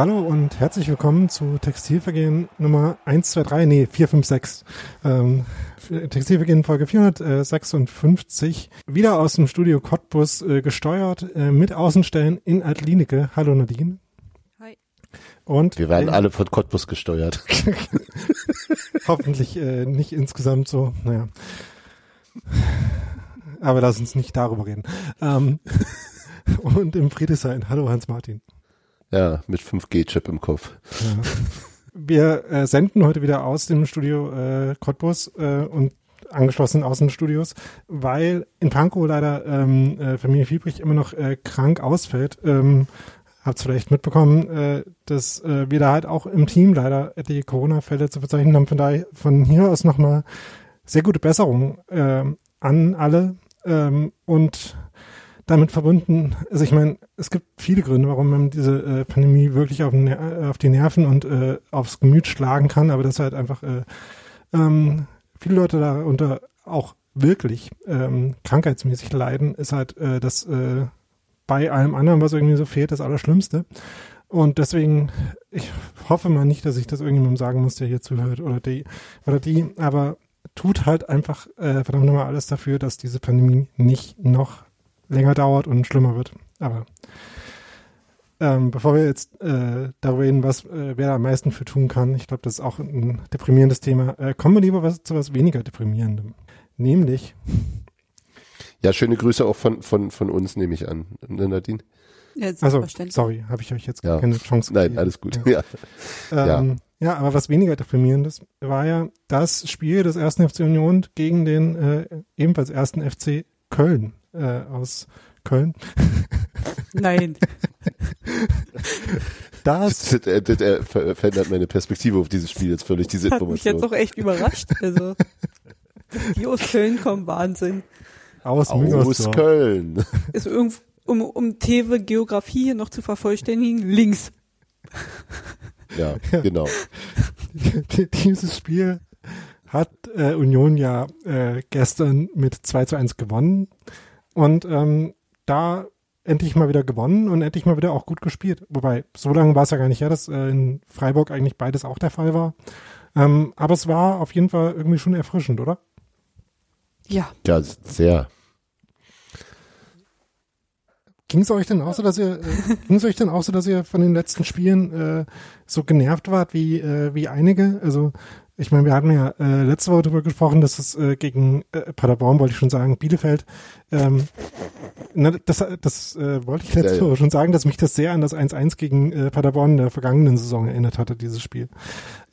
Hallo und herzlich willkommen zu Textilvergehen Nummer 123, nee, 456. Ähm, Textilvergehen Folge 456. Wieder aus dem Studio Cottbus äh, gesteuert, äh, mit Außenstellen in Adlinike. Hallo Nadine. Hi. Und Wir werden äh, alle von Cottbus gesteuert. Hoffentlich äh, nicht insgesamt so, naja. Aber lass uns nicht darüber reden. Ähm, und im Friedrichshain. Hallo Hans-Martin. Ja, mit 5G-Chip im Kopf. Ja. Wir äh, senden heute wieder aus dem Studio äh, Cottbus äh, und angeschlossenen Außenstudios, weil in Pankow leider ähm, äh, Familie Fiebrich immer noch äh, krank ausfällt. Ähm, habt's vielleicht mitbekommen, äh, dass äh, wir da halt auch im Team leider etliche Corona-Fälle zu verzeichnen haben. Von daher von hier aus nochmal sehr gute Besserung äh, an alle ähm, und damit verbunden, also ich meine, es gibt viele Gründe, warum man diese äh, Pandemie wirklich auf, auf, die Nerven und äh, aufs Gemüt schlagen kann, aber das halt einfach äh, ähm, viele Leute darunter auch wirklich ähm, krankheitsmäßig leiden, ist halt äh, das äh, bei allem anderen, was irgendwie so fehlt, das Allerschlimmste. Und deswegen, ich hoffe mal nicht, dass ich das irgendjemandem sagen muss, der hier zuhört oder die oder die, aber tut halt einfach äh, verdammt nochmal alles dafür, dass diese Pandemie nicht noch länger dauert und schlimmer wird. Aber ähm, bevor wir jetzt äh, darüber reden, was äh, wer da am meisten für tun kann, ich glaube, das ist auch ein deprimierendes Thema, äh, kommen wir lieber was, zu was weniger deprimierendem. Nämlich. Ja, schöne Grüße auch von, von, von uns, nehme ich an, ne, Nadine. Ja, also, sorry, habe ich euch jetzt ja. keine Chance gegeben. Nein, alles gut. Ja. Ja. Ähm, ja. aber was weniger deprimierendes war ja das Spiel des ersten FC Union gegen den äh, ebenfalls ersten FC Köln äh, aus Köln. Nein. Das, das, das, das äh, verändert meine Perspektive auf dieses Spiel jetzt völlig, diese das hat Information. mich jetzt auch echt überrascht. Also, die aus Köln kommen, Wahnsinn. Aus, aus Köln. Ist irgendwo, um, um Tewe Geografie hier noch zu vervollständigen, links. Ja, genau. Dieses Spiel hat äh, Union ja äh, gestern mit 2 zu 1 gewonnen. Und ähm, da endlich mal wieder gewonnen und endlich mal wieder auch gut gespielt. Wobei, so lange war es ja gar nicht her, dass äh, in Freiburg eigentlich beides auch der Fall war. Ähm, aber es war auf jeden Fall irgendwie schon erfrischend, oder? Ja. Ja, sehr. Ging es euch denn auch so, dass ihr, äh, ging es euch denn auch so, dass ihr von den letzten Spielen äh, so genervt wart wie, äh, wie einige? Also ich meine, wir hatten ja äh, letzte Woche darüber gesprochen, dass es äh, gegen äh, Paderborn, wollte ich schon sagen, Bielefeld, ähm, na, das, das äh, wollte ich letzte ja, Woche schon sagen, dass mich das sehr an das 1-1 gegen äh, Paderborn in der vergangenen Saison erinnert hatte, dieses Spiel.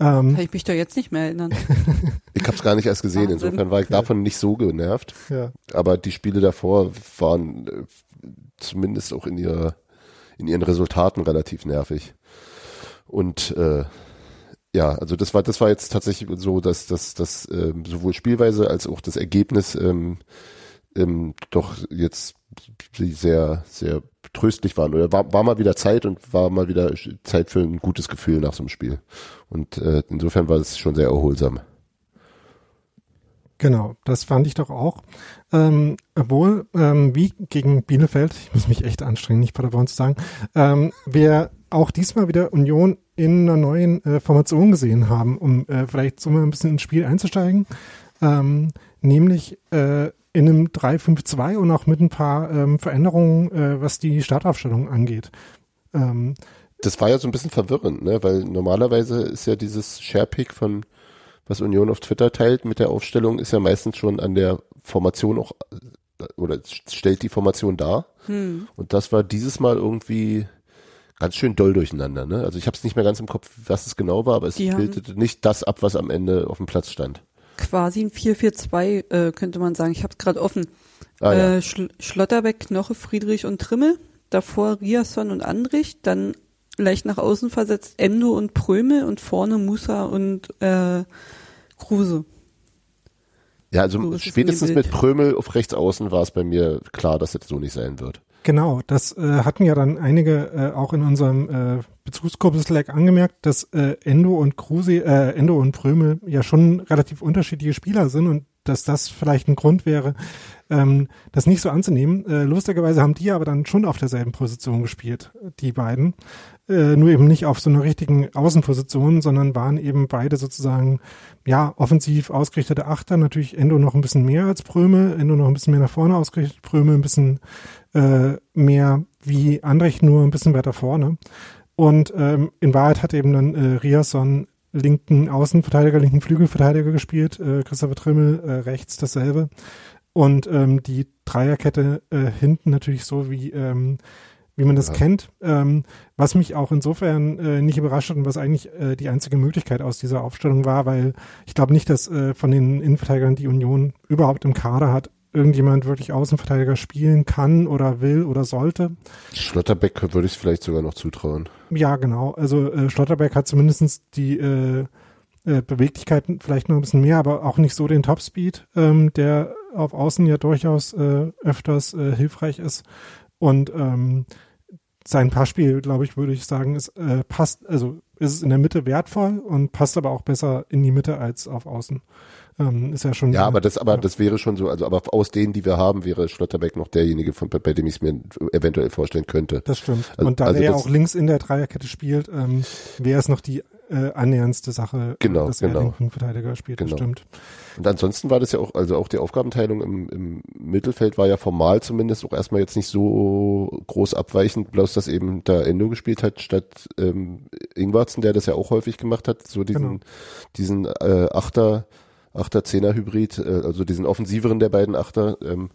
Ähm, Kann ich mich doch jetzt nicht mehr erinnern. ich habe es gar nicht erst gesehen, Wahnsinn. insofern war ich davon nicht so genervt. Ja. Aber die Spiele davor waren äh, zumindest auch in, ihrer, in ihren Resultaten relativ nervig. Und äh, ja, also das war das war jetzt tatsächlich so, dass dass das ähm, sowohl Spielweise als auch das Ergebnis ähm, ähm, doch jetzt sehr sehr tröstlich waren oder war, war mal wieder Zeit und war mal wieder Zeit für ein gutes Gefühl nach so einem Spiel und äh, insofern war es schon sehr erholsam. Genau, das fand ich doch auch. Ähm, obwohl, ähm, wie gegen Bielefeld, ich muss mich echt anstrengen, nicht Paderborn zu sagen, ähm, wir auch diesmal wieder Union in einer neuen äh, Formation gesehen haben, um äh, vielleicht so mal ein bisschen ins Spiel einzusteigen. Ähm, nämlich äh, in einem 3-5-2 und auch mit ein paar ähm, Veränderungen, äh, was die Startaufstellung angeht. Ähm, das war ja so ein bisschen verwirrend, ne? weil normalerweise ist ja dieses Sharepick von was Union auf Twitter teilt mit der Aufstellung, ist ja meistens schon an der Formation auch oder stellt die Formation dar. Hm. Und das war dieses Mal irgendwie ganz schön doll durcheinander. Ne? Also ich habe es nicht mehr ganz im Kopf, was es genau war, aber es die bildete nicht das ab, was am Ende auf dem Platz stand. Quasi ein 4-4-2 äh, könnte man sagen. Ich habe es gerade offen. Ah, ja. äh, Schl Schlotterbeck, Knoche, Friedrich und Trimmel. Davor Riasson und Andrich. Dann leicht nach außen versetzt Endo und Prömel und vorne Musa und äh, Kruse. Ja, also so spätestens mit Prömel auf rechts außen war es bei mir klar, dass das so nicht sein wird. Genau, das äh, hatten ja dann einige äh, auch in unserem äh, Bezugsgruppe-Slack angemerkt, dass äh, Endo und Kruse, äh, Endo und Prömel ja schon relativ unterschiedliche Spieler sind und dass das vielleicht ein Grund wäre, ähm, das nicht so anzunehmen. Äh, lustigerweise haben die aber dann schon auf derselben Position gespielt, die beiden. Äh, nur eben nicht auf so einer richtigen Außenposition, sondern waren eben beide sozusagen, ja, offensiv ausgerichtete Achter. Natürlich Endo noch ein bisschen mehr als Pröme, Endo noch ein bisschen mehr nach vorne ausgerichtet, Pröme ein bisschen äh, mehr wie Andrich, nur ein bisschen weiter vorne. Und ähm, in Wahrheit hat eben dann äh, Riasson linken Außenverteidiger, linken Flügelverteidiger gespielt, äh, Christopher Trimmel äh, rechts dasselbe. Und ähm, die Dreierkette äh, hinten natürlich so wie ähm, wie man das ja. kennt, ähm, was mich auch insofern äh, nicht überrascht hat und was eigentlich äh, die einzige Möglichkeit aus dieser Aufstellung war, weil ich glaube nicht, dass äh, von den Innenverteidigern die Union überhaupt im Kader hat, irgendjemand wirklich Außenverteidiger spielen kann oder will oder sollte. Schlotterbeck würde ich vielleicht sogar noch zutrauen. Ja, genau. Also äh, Schlotterbeck hat zumindestens die äh, äh, Beweglichkeit vielleicht noch ein bisschen mehr, aber auch nicht so den Topspeed, ähm, der auf Außen ja durchaus äh, öfters äh, hilfreich ist. Und ähm, sein Passspiel, glaube ich, würde ich sagen, ist äh, passt, also ist es in der Mitte wertvoll und passt aber auch besser in die Mitte als auf Außen. Ähm, ist ja schon. Ja, aber das, aber ja. das wäre schon so, also aber aus denen, die wir haben, wäre Schlotterbeck noch derjenige, von, bei dem ich es mir eventuell vorstellen könnte. Das stimmt. Also, und da also er ja auch links in der Dreierkette spielt, ähm, wäre es noch die äh, annäherndste Sache, genau, dass genau. er linken Verteidiger spielt. Genau. Das stimmt. Und ansonsten war das ja auch, also auch die Aufgabenteilung im, im Mittelfeld war ja formal zumindest auch erstmal jetzt nicht so groß abweichend, bloß dass eben da Endo gespielt hat, statt ähm, Ingwarzen, der das ja auch häufig gemacht hat, so diesen, genau. diesen äh, Achter, Achter-Zehner-Hybrid, äh, also diesen offensiveren der beiden Achter. Ähm,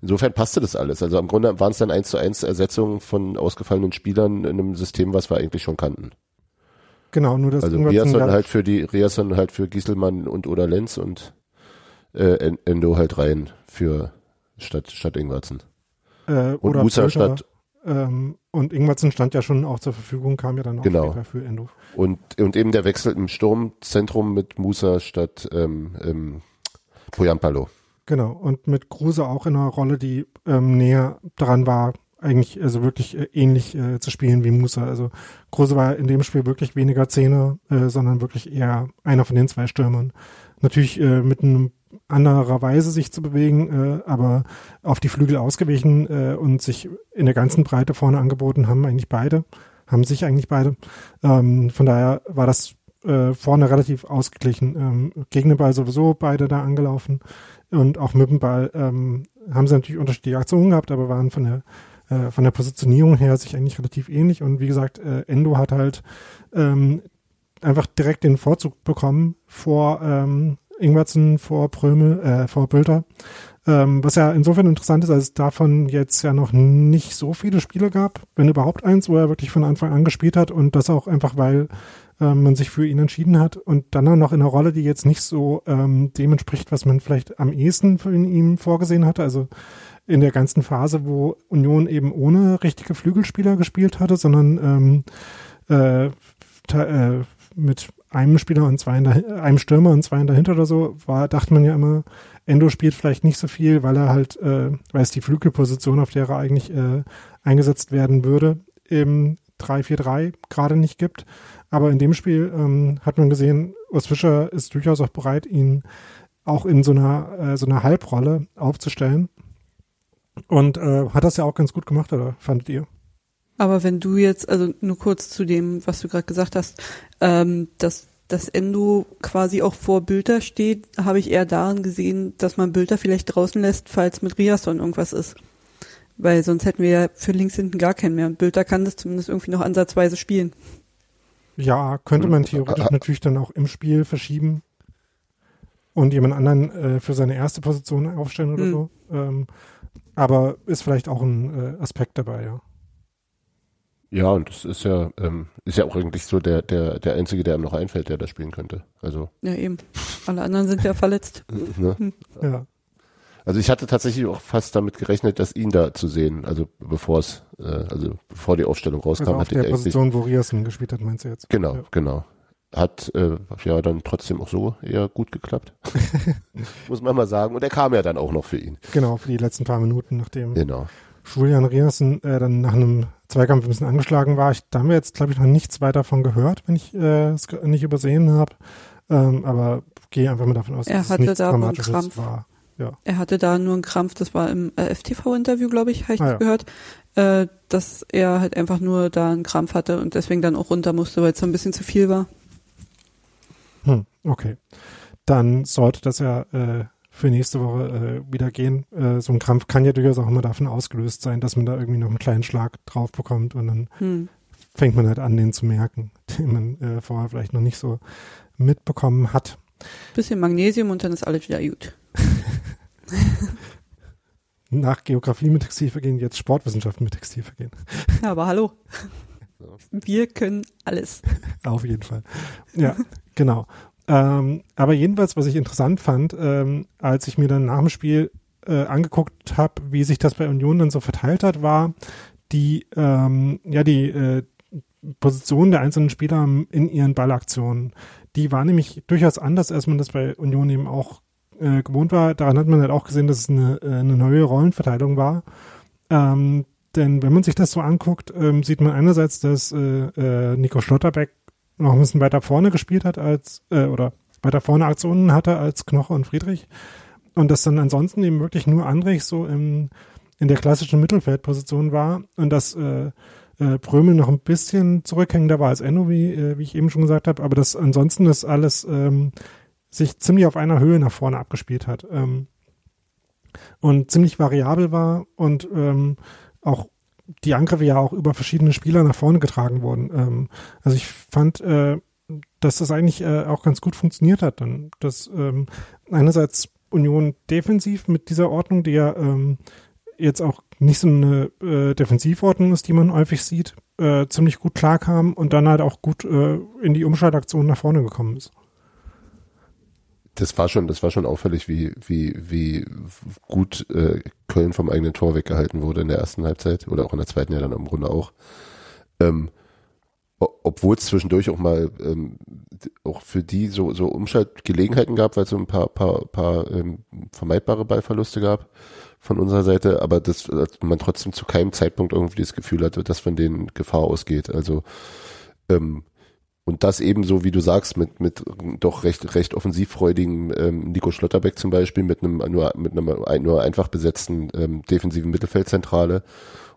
insofern passte das alles. Also im Grunde waren es dann eins zu eins Ersetzungen von ausgefallenen Spielern in einem System, was wir eigentlich schon kannten. Genau, nur das also Riasson halt für die Riasson halt für Gieselmann und oder Lenz und äh, Endo halt rein für statt, statt Ingwertsen. Äh, und oder Musa statt. Ähm, und Ingwertsen stand ja schon auch zur Verfügung, kam ja dann auch genau. später für Endo. Und, und eben der Wechsel im Sturmzentrum mit Musa statt ähm, ähm, Poyampalo. Genau, und mit Kruse auch in einer Rolle, die ähm, näher dran war, eigentlich also wirklich äh, ähnlich äh, zu spielen wie Musa. Also Kruse war in dem Spiel wirklich weniger Zehner, äh, sondern wirklich eher einer von den zwei Stürmern. Natürlich äh, mit einem anderer Weise sich zu bewegen, äh, aber auf die Flügel ausgewichen äh, und sich in der ganzen Breite vorne angeboten haben eigentlich beide, haben sich eigentlich beide. Ähm, von daher war das äh, vorne relativ ausgeglichen. Ähm, gegen den Ball sowieso beide da angelaufen und auch mit dem Ball ähm, haben sie natürlich unterschiedliche Aktionen gehabt, aber waren von der äh, von der Positionierung her sich eigentlich relativ ähnlich und wie gesagt, äh, Endo hat halt ähm, einfach direkt den Vorzug bekommen vor ähm, Ingwertsen vor Prömel, äh, vor Bülter. Ähm, was ja insofern interessant ist, als es davon jetzt ja noch nicht so viele Spiele gab, wenn überhaupt eins, wo er wirklich von Anfang an gespielt hat und das auch einfach, weil ähm, man sich für ihn entschieden hat und dann auch noch in einer Rolle, die jetzt nicht so ähm, dem entspricht, was man vielleicht am ehesten ihn, ihm vorgesehen hatte. Also in der ganzen Phase, wo Union eben ohne richtige Flügelspieler gespielt hatte, sondern ähm, äh, äh, mit einem Spieler und zwei in der, einem Stürmer und zwei in dahinter oder so, war, dachte man ja immer, Endo spielt vielleicht nicht so viel, weil er halt, äh, weil es die Flügelposition, auf der er eigentlich äh, eingesetzt werden würde, im 3-4-3 gerade nicht gibt. Aber in dem Spiel ähm, hat man gesehen, Urs Fischer ist durchaus auch bereit, ihn auch in so einer, äh, so einer Halbrolle aufzustellen. Und äh, hat das ja auch ganz gut gemacht, oder fandet ihr? Aber wenn du jetzt, also nur kurz zu dem, was du gerade gesagt hast, ähm, dass das Endo quasi auch vor Bülter steht, habe ich eher daran gesehen, dass man Bülter vielleicht draußen lässt, falls mit Riasson irgendwas ist. Weil sonst hätten wir ja für links hinten gar keinen mehr. Und Bülter kann das zumindest irgendwie noch ansatzweise spielen. Ja, könnte man theoretisch natürlich dann auch im Spiel verschieben und jemand anderen äh, für seine erste Position aufstellen oder hm. so. Ähm, aber ist vielleicht auch ein äh, Aspekt dabei, ja. Ja, und das ist ja, ähm, ist ja auch eigentlich so der, der, der Einzige, der ihm noch einfällt, der da spielen könnte. Also. Ja, eben. Alle anderen sind ja verletzt. ne? Hm. Ja. Also ich hatte tatsächlich auch fast damit gerechnet, dass ihn da zu sehen, also bevor es, äh, also bevor die Aufstellung rauskam, also auf hatte der ich Position, wo Riasen gespielt hat, meinst du jetzt? Genau, ja. genau. Hat äh, ja dann trotzdem auch so eher gut geklappt. Muss man mal sagen. Und er kam ja dann auch noch für ihn. Genau, für die letzten paar Minuten, nachdem genau. Julian Riasen äh, dann nach einem Zweikampf ein bisschen angeschlagen war. Ich, da haben wir jetzt, glaube ich, noch nichts weiter davon gehört, wenn ich äh, es nicht übersehen habe. Ähm, aber gehe einfach mal davon aus, er dass es nichts da Dramatisches war. Ja. Er hatte da nur einen Krampf, das war im äh, FTV-Interview, glaube ich, habe ich ah, ja. gehört, äh, dass er halt einfach nur da einen Krampf hatte und deswegen dann auch runter musste, weil es so ein bisschen zu viel war. Hm, okay. Dann sollte das ja äh, für nächste Woche äh, wieder gehen. Äh, so ein Krampf kann ja durchaus auch immer davon ausgelöst sein, dass man da irgendwie noch einen kleinen Schlag drauf bekommt und dann hm. fängt man halt an, den zu merken, den man äh, vorher vielleicht noch nicht so mitbekommen hat. Bisschen Magnesium und dann ist alles wieder gut. Nach Geografie mit Textilvergehen jetzt Sportwissenschaften mit Textilvergehen. Ja, aber hallo. Wir können alles. Auf jeden Fall. Ja, genau. Ähm, aber jedenfalls, was ich interessant fand, ähm, als ich mir dann nach dem Spiel äh, angeguckt habe, wie sich das bei Union dann so verteilt hat, war die, ähm, ja, die äh, Position der einzelnen Spieler in ihren Ballaktionen. Die war nämlich durchaus anders, als man das bei Union eben auch äh, gewohnt war. Daran hat man halt auch gesehen, dass es eine, äh, eine neue Rollenverteilung war. Ähm, denn wenn man sich das so anguckt, ähm, sieht man einerseits, dass äh, äh, Nico Schlotterbeck noch ein bisschen weiter vorne gespielt hat als, äh, oder weiter vorne Aktionen hatte als Knoche und Friedrich. Und dass dann ansonsten eben wirklich nur Andrich so im, in der klassischen Mittelfeldposition war und dass äh, äh, Prömel noch ein bisschen zurückhängender war als Enno, wie, äh, wie ich eben schon gesagt habe, aber dass ansonsten das alles ähm, sich ziemlich auf einer Höhe nach vorne abgespielt hat ähm, und ziemlich variabel war und ähm, auch die Angriffe ja auch über verschiedene Spieler nach vorne getragen wurden. Ähm, also ich fand, äh, dass das eigentlich äh, auch ganz gut funktioniert hat. Dann, dass ähm, einerseits Union defensiv mit dieser Ordnung, die ja ähm, jetzt auch nicht so eine äh, Defensivordnung ist, die man häufig sieht, äh, ziemlich gut klarkam und dann halt auch gut äh, in die Umschaltaktion nach vorne gekommen ist das war schon, das war schon auffällig, wie, wie, wie gut äh, Köln vom eigenen Tor weggehalten wurde in der ersten Halbzeit oder auch in der zweiten ja dann im Grunde auch. Ähm, obwohl es zwischendurch auch mal ähm, auch für die so, so Umschaltgelegenheiten gab, weil es so ein paar, paar, paar ähm, vermeidbare Ballverluste gab von unserer Seite, aber dass man trotzdem zu keinem Zeitpunkt irgendwie das Gefühl hatte, dass von denen Gefahr ausgeht. Also ähm, und das ebenso, wie du sagst, mit, mit doch recht, recht offensivfreudigen ähm, Nico Schlotterbeck zum Beispiel, mit einem nur, mit einem nur einfach besetzten ähm, defensiven Mittelfeldzentrale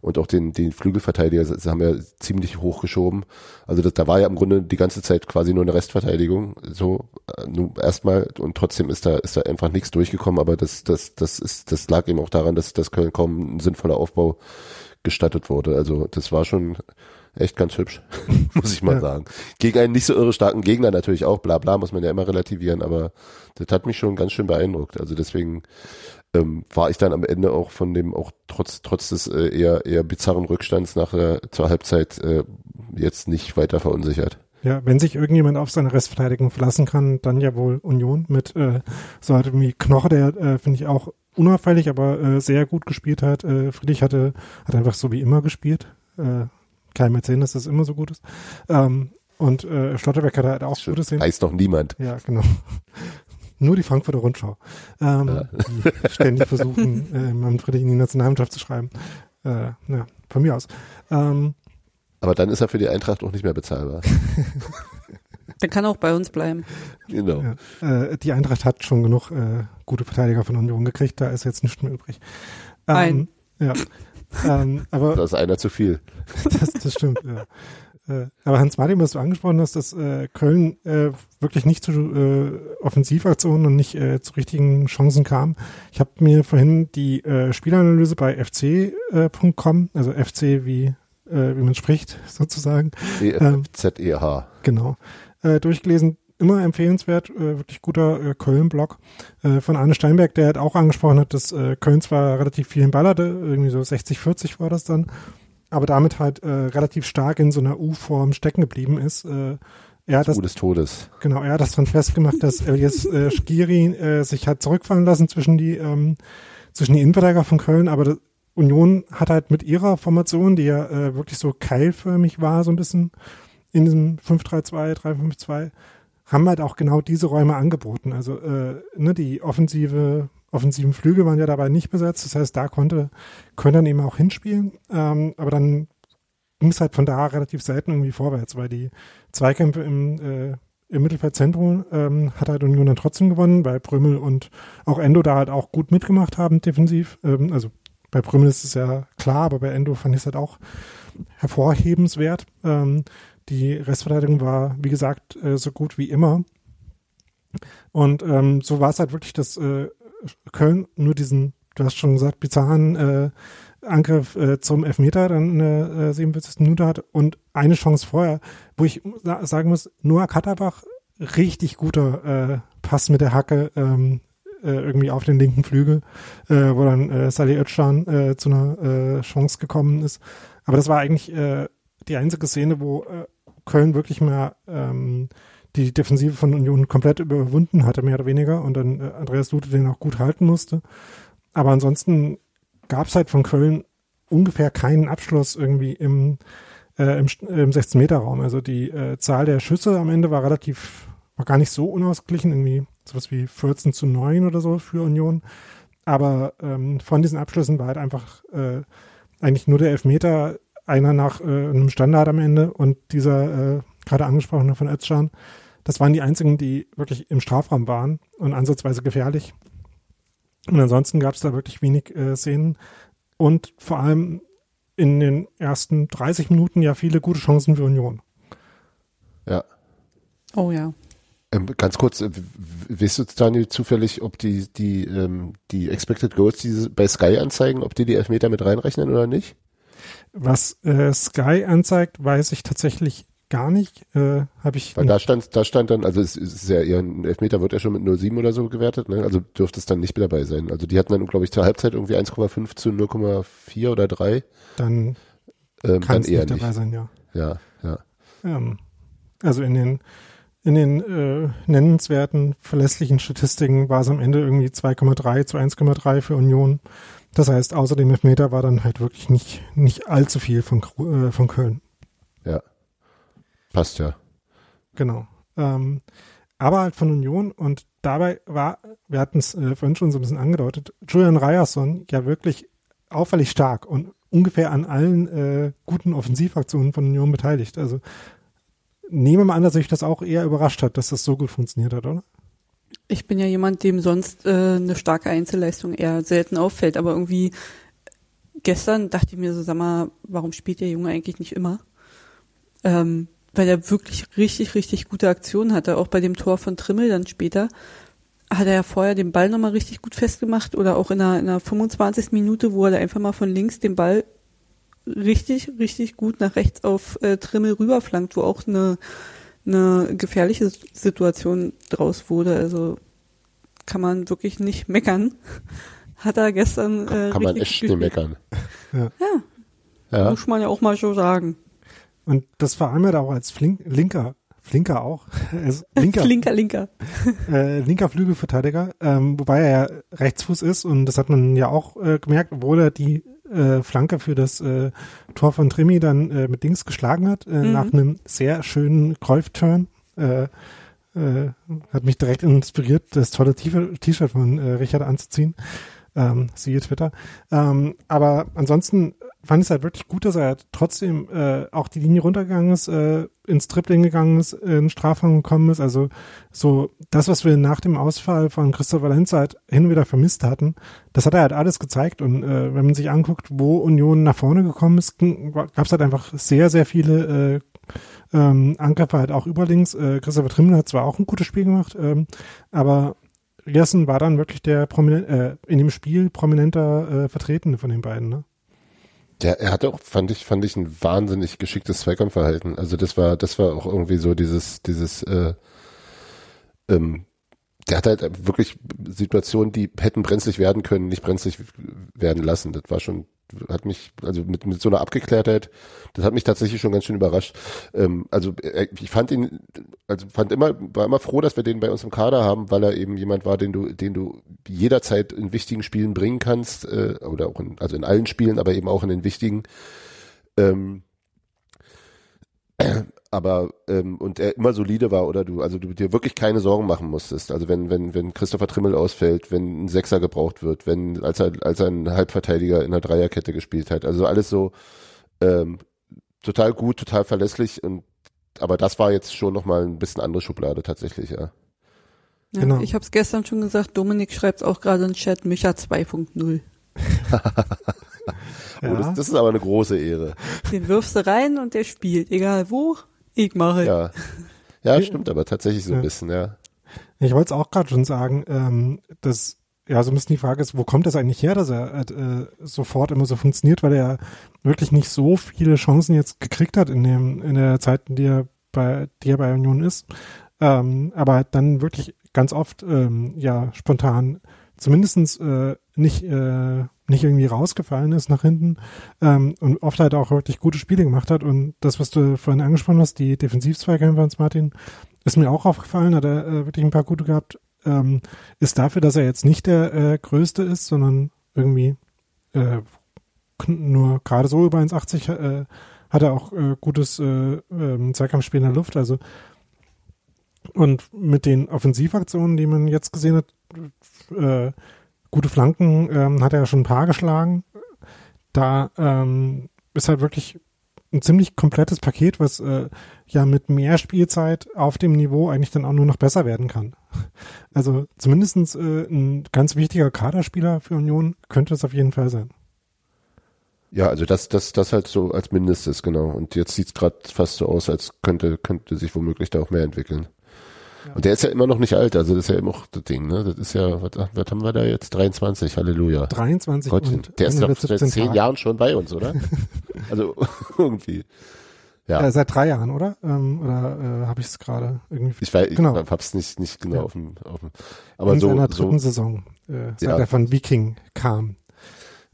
und auch den, den Flügelverteidiger sie haben ja ziemlich hochgeschoben. Also das, da war ja im Grunde die ganze Zeit quasi nur eine Restverteidigung, so äh, nur erstmal und trotzdem ist da ist da einfach nichts durchgekommen. Aber das das das ist das lag eben auch daran, dass dass Köln kaum ein sinnvoller Aufbau gestattet wurde. Also das war schon echt ganz hübsch, muss ich mal ja. sagen. Gegen einen nicht so irre starken Gegner natürlich auch, bla bla, muss man ja immer relativieren, aber das hat mich schon ganz schön beeindruckt. Also deswegen ähm, war ich dann am Ende auch von dem, auch trotz, trotz des äh, eher, eher bizarren Rückstands nachher zur Halbzeit äh, jetzt nicht weiter verunsichert. Ja, wenn sich irgendjemand auf seine Restverteidigung verlassen kann, dann ja wohl Union mit äh, so halt wie Knoche, der äh, finde ich auch unauffällig, aber äh, sehr gut gespielt hat. Äh, Friedrich hatte hat einfach so wie immer gespielt. Äh, keinem erzählen, dass das immer so gut ist. Ähm, und äh, Schlotterbeck hat halt auch Schon gute Szenen. Weiß noch niemand. Ja, genau. Nur die Frankfurter Rundschau, ähm, ja. die ständig versuchen, äh, Manfred in die Nationalmannschaft zu schreiben. Äh, ja, von mir aus. Ähm, Aber dann ist er für die Eintracht auch nicht mehr bezahlbar. Der kann auch bei uns bleiben. Genau. Ja, äh, die Eintracht hat schon genug äh, gute Verteidiger von Union gekriegt, da ist jetzt nichts mehr übrig. Ähm, Ein. Ja. Ähm, aber das ist einer zu viel. Das, das stimmt, ja. Äh, aber Hans Martin, was du angesprochen hast, dass äh, Köln äh, wirklich nicht zu äh, Offensivaktionen und nicht äh, zu richtigen Chancen kam. Ich habe mir vorhin die äh, Spielanalyse bei fc.com, äh, also FC wie äh, wie man spricht sozusagen, e ähm, Z-E-H. Genau, äh, durchgelesen immer empfehlenswert, äh, wirklich guter äh, Köln-Blog äh, von Arne Steinberg, der halt auch angesprochen hat, dass äh, Köln zwar relativ viel Ball hatte, irgendwie so 60-40 war das dann, aber damit halt äh, relativ stark in so einer U-Form stecken geblieben ist. Äh, er hat das, des Todes. Genau, er hat das dann festgemacht, dass Elias äh, Skiri äh, sich hat zurückfallen lassen zwischen die ähm, zwischen die Innenverteidiger von Köln, aber das, Union hat halt mit ihrer Formation, die ja äh, wirklich so keilförmig war, so ein bisschen in diesem 5-3-2, 3-5-2, haben halt auch genau diese Räume angeboten. Also äh, ne, die offensive, offensiven Flüge waren ja dabei nicht besetzt. Das heißt, da konnte können dann eben auch hinspielen. Ähm, aber dann ging es halt von da relativ selten irgendwie vorwärts, weil die Zweikämpfe im, äh, im Mittelfeldzentrum ähm, hat halt Union dann trotzdem gewonnen, weil Prömel und auch Endo da halt auch gut mitgemacht haben defensiv. Ähm, also bei Prömel ist es ja klar, aber bei Endo fand ich es halt auch hervorhebenswert. Ähm, die Restverteidigung war, wie gesagt, äh, so gut wie immer. Und ähm, so war es halt wirklich, dass äh, Köln nur diesen, du hast schon gesagt, bizarren äh, Angriff äh, zum Elfmeter dann äh, 47. Minute hat und eine Chance vorher, wo ich sagen muss, Noah Katterbach, richtig guter äh, Pass mit der Hacke ähm, äh, irgendwie auf den linken Flügel, äh, wo dann äh, Salih Özcan äh, zu einer äh, Chance gekommen ist. Aber das war eigentlich äh, die einzige Szene, wo äh, Köln wirklich mal ähm, die Defensive von Union komplett überwunden hatte, mehr oder weniger, und dann äh, Andreas Lute den auch gut halten musste. Aber ansonsten gab es halt von Köln ungefähr keinen Abschluss irgendwie im, äh, im, im 16-Meter-Raum. Also die äh, Zahl der Schüsse am Ende war relativ, war gar nicht so unausgeglichen, irgendwie sowas wie 14 zu 9 oder so für Union. Aber ähm, von diesen Abschlüssen war halt einfach äh, eigentlich nur der Elfmeter, einer nach äh, einem Standard am Ende und dieser äh, gerade angesprochene von Özcan. Das waren die einzigen, die wirklich im Strafraum waren und ansatzweise gefährlich. Und ansonsten gab es da wirklich wenig äh, Szenen und vor allem in den ersten 30 Minuten ja viele gute Chancen für Union. Ja. Oh ja. Ähm, ganz kurz, äh, weißt du, Daniel, zufällig, ob die, die, ähm, die Expected Goals die bei Sky anzeigen, ob die die Elfmeter mit reinrechnen oder nicht? Was äh, Sky anzeigt, weiß ich tatsächlich gar nicht. Äh, Habe ich. Weil da stand, da stand dann, also es ist ja eher ein Elfmeter wird ja schon mit 0,7 oder so gewertet, ne? Also dürfte es dann nicht mit dabei sein. Also die hatten dann, glaube ich, zur Halbzeit irgendwie 1,5 zu 0,4 oder 3. Dann ähm, kann es nicht dabei sein, ja. Ja, ja. Ähm, also in den in den äh, nennenswerten verlässlichen Statistiken war es am Ende irgendwie 2,3 zu 1,3 für Union. Das heißt, außer dem Elfmeter war dann halt wirklich nicht, nicht allzu viel von, äh, von Köln. Passt ja. Genau. Ähm, aber halt von Union und dabei war, wir hatten es äh, vorhin schon so ein bisschen angedeutet, Julian Ryerson ja wirklich auffällig stark und ungefähr an allen äh, guten Offensivaktionen von Union beteiligt. Also nehmen wir mal an, dass sich das auch eher überrascht hat, dass das so gut funktioniert hat, oder? Ich bin ja jemand, dem sonst äh, eine starke Einzelleistung eher selten auffällt, aber irgendwie gestern dachte ich mir so, sag mal, warum spielt der Junge eigentlich nicht immer? Ähm, weil er wirklich richtig, richtig gute Aktionen hatte, auch bei dem Tor von Trimmel dann später. Hat er ja vorher den Ball nochmal richtig gut festgemacht oder auch in einer, in einer 25. Minute, wo er da einfach mal von links den Ball richtig, richtig gut nach rechts auf äh, Trimmel rüberflankt, wo auch eine, eine gefährliche Situation draus wurde. Also kann man wirklich nicht meckern. Hat er gestern äh, Kann man echt nicht meckern. Ja. ja. ja. Muss man ja auch mal so sagen. Und das vor allem auch als Flink, linker, Flinker auch. linker, linker, linker. Äh, linker Flügelverteidiger, ähm, wobei er ja Rechtsfuß ist und das hat man ja auch äh, gemerkt, obwohl er die äh, Flanke für das äh, Tor von Trimi dann äh, mit Dings geschlagen hat, äh, mhm. nach einem sehr schönen Golf-Turn. Äh, äh, hat mich direkt inspiriert, das tolle T-Shirt von äh, Richard anzuziehen. Ähm, siehe Twitter. Ähm, aber ansonsten fand es halt wirklich gut, dass er halt trotzdem äh, auch die Linie runtergegangen ist, äh, ins Tripling gegangen ist, in Strafraum gekommen ist. Also so das, was wir nach dem Ausfall von Christoph Valenz halt hin und wieder vermisst hatten, das hat er halt alles gezeigt. Und äh, wenn man sich anguckt, wo Union nach vorne gekommen ist, gab es halt einfach sehr, sehr viele äh, ähm, Angriffe halt auch überlinks. Äh, Christopher Trimmel hat zwar auch ein gutes Spiel gemacht, ähm, aber Riersen war dann wirklich der prominent, äh, in dem Spiel prominenter äh, Vertretene von den beiden, ne? Der, er hatte auch, fand ich, fand ich ein wahnsinnig geschicktes Zweikampfverhalten. Also das war, das war auch irgendwie so dieses, dieses, äh, ähm, der hat halt wirklich Situationen, die hätten brenzlig werden können, nicht brenzlig werden lassen. Das war schon hat mich, also mit, mit so einer Abgeklärtheit, das hat mich tatsächlich schon ganz schön überrascht. Ähm, also äh, ich fand ihn, also fand immer, war immer froh, dass wir den bei uns im Kader haben, weil er eben jemand war, den du, den du jederzeit in wichtigen Spielen bringen kannst, äh, oder auch in, also in allen Spielen, aber eben auch in den wichtigen. Ähm, aber ähm, und er immer solide war oder du also du dir wirklich keine Sorgen machen musstest. Also wenn wenn wenn Christopher Trimmel ausfällt, wenn ein Sechser gebraucht wird, wenn als er als er ein Halbverteidiger in der Dreierkette gespielt hat, also alles so ähm, total gut, total verlässlich und aber das war jetzt schon nochmal ein bisschen andere Schublade tatsächlich, ja. Ja, genau. Ich habe es gestern schon gesagt, Dominik schreibt auch gerade in Chat, Micha 2.0. oh, das, das, ist aber eine große Ehre. Den wirfst du rein und der spielt, egal wo, ich mache. Ja, ja stimmt aber tatsächlich so ein bisschen, ja. Ich wollte es auch gerade schon sagen, ähm, dass ja, so ein bisschen die Frage ist, wo kommt das eigentlich her, dass er äh, sofort immer so funktioniert, weil er wirklich nicht so viele Chancen jetzt gekriegt hat in dem in der Zeit, in die er bei die er bei Union ist, ähm, aber dann wirklich ganz oft ähm, ja spontan zumindestens äh, nicht äh, nicht irgendwie rausgefallen ist nach hinten ähm, und oft halt auch wirklich gute Spiele gemacht hat. Und das, was du vorhin angesprochen hast, die Defensivzweikämpfe von Martin, ist mir auch aufgefallen, hat er äh, wirklich ein paar gute gehabt, ähm, ist dafür, dass er jetzt nicht der äh, Größte ist, sondern irgendwie äh, nur gerade so über 1,80 äh, hat er auch äh, gutes äh, äh, Zweikampfspiel in der Luft, also und mit den Offensivaktionen, die man jetzt gesehen hat, äh, gute Flanken ähm, hat er ja schon ein paar geschlagen. Da ähm, ist halt wirklich ein ziemlich komplettes Paket, was äh, ja mit mehr Spielzeit auf dem Niveau eigentlich dann auch nur noch besser werden kann. Also zumindestens äh, ein ganz wichtiger Kaderspieler für Union könnte es auf jeden Fall sein. Ja, also das, das, das halt so als Mindestes, genau. Und jetzt sieht es gerade fast so aus, als könnte, könnte sich womöglich da auch mehr entwickeln. Und der ist ja immer noch nicht alt, also das ist ja immer noch das Ding, ne? Das ist ja, was, was haben wir da jetzt? 23, Halleluja. 23 Gottchen, der ist doch seit zehn Jahren schon bei uns, oder? also irgendwie. Ja. Äh, seit drei Jahren, oder? Ähm, oder äh, habe ich es gerade irgendwie? Ich weiß, genau. ich hab's nicht nicht genau ja. auf dem, auf dem. Aber In so seiner dritten so, Saison, äh, seit ja. er von Viking kam.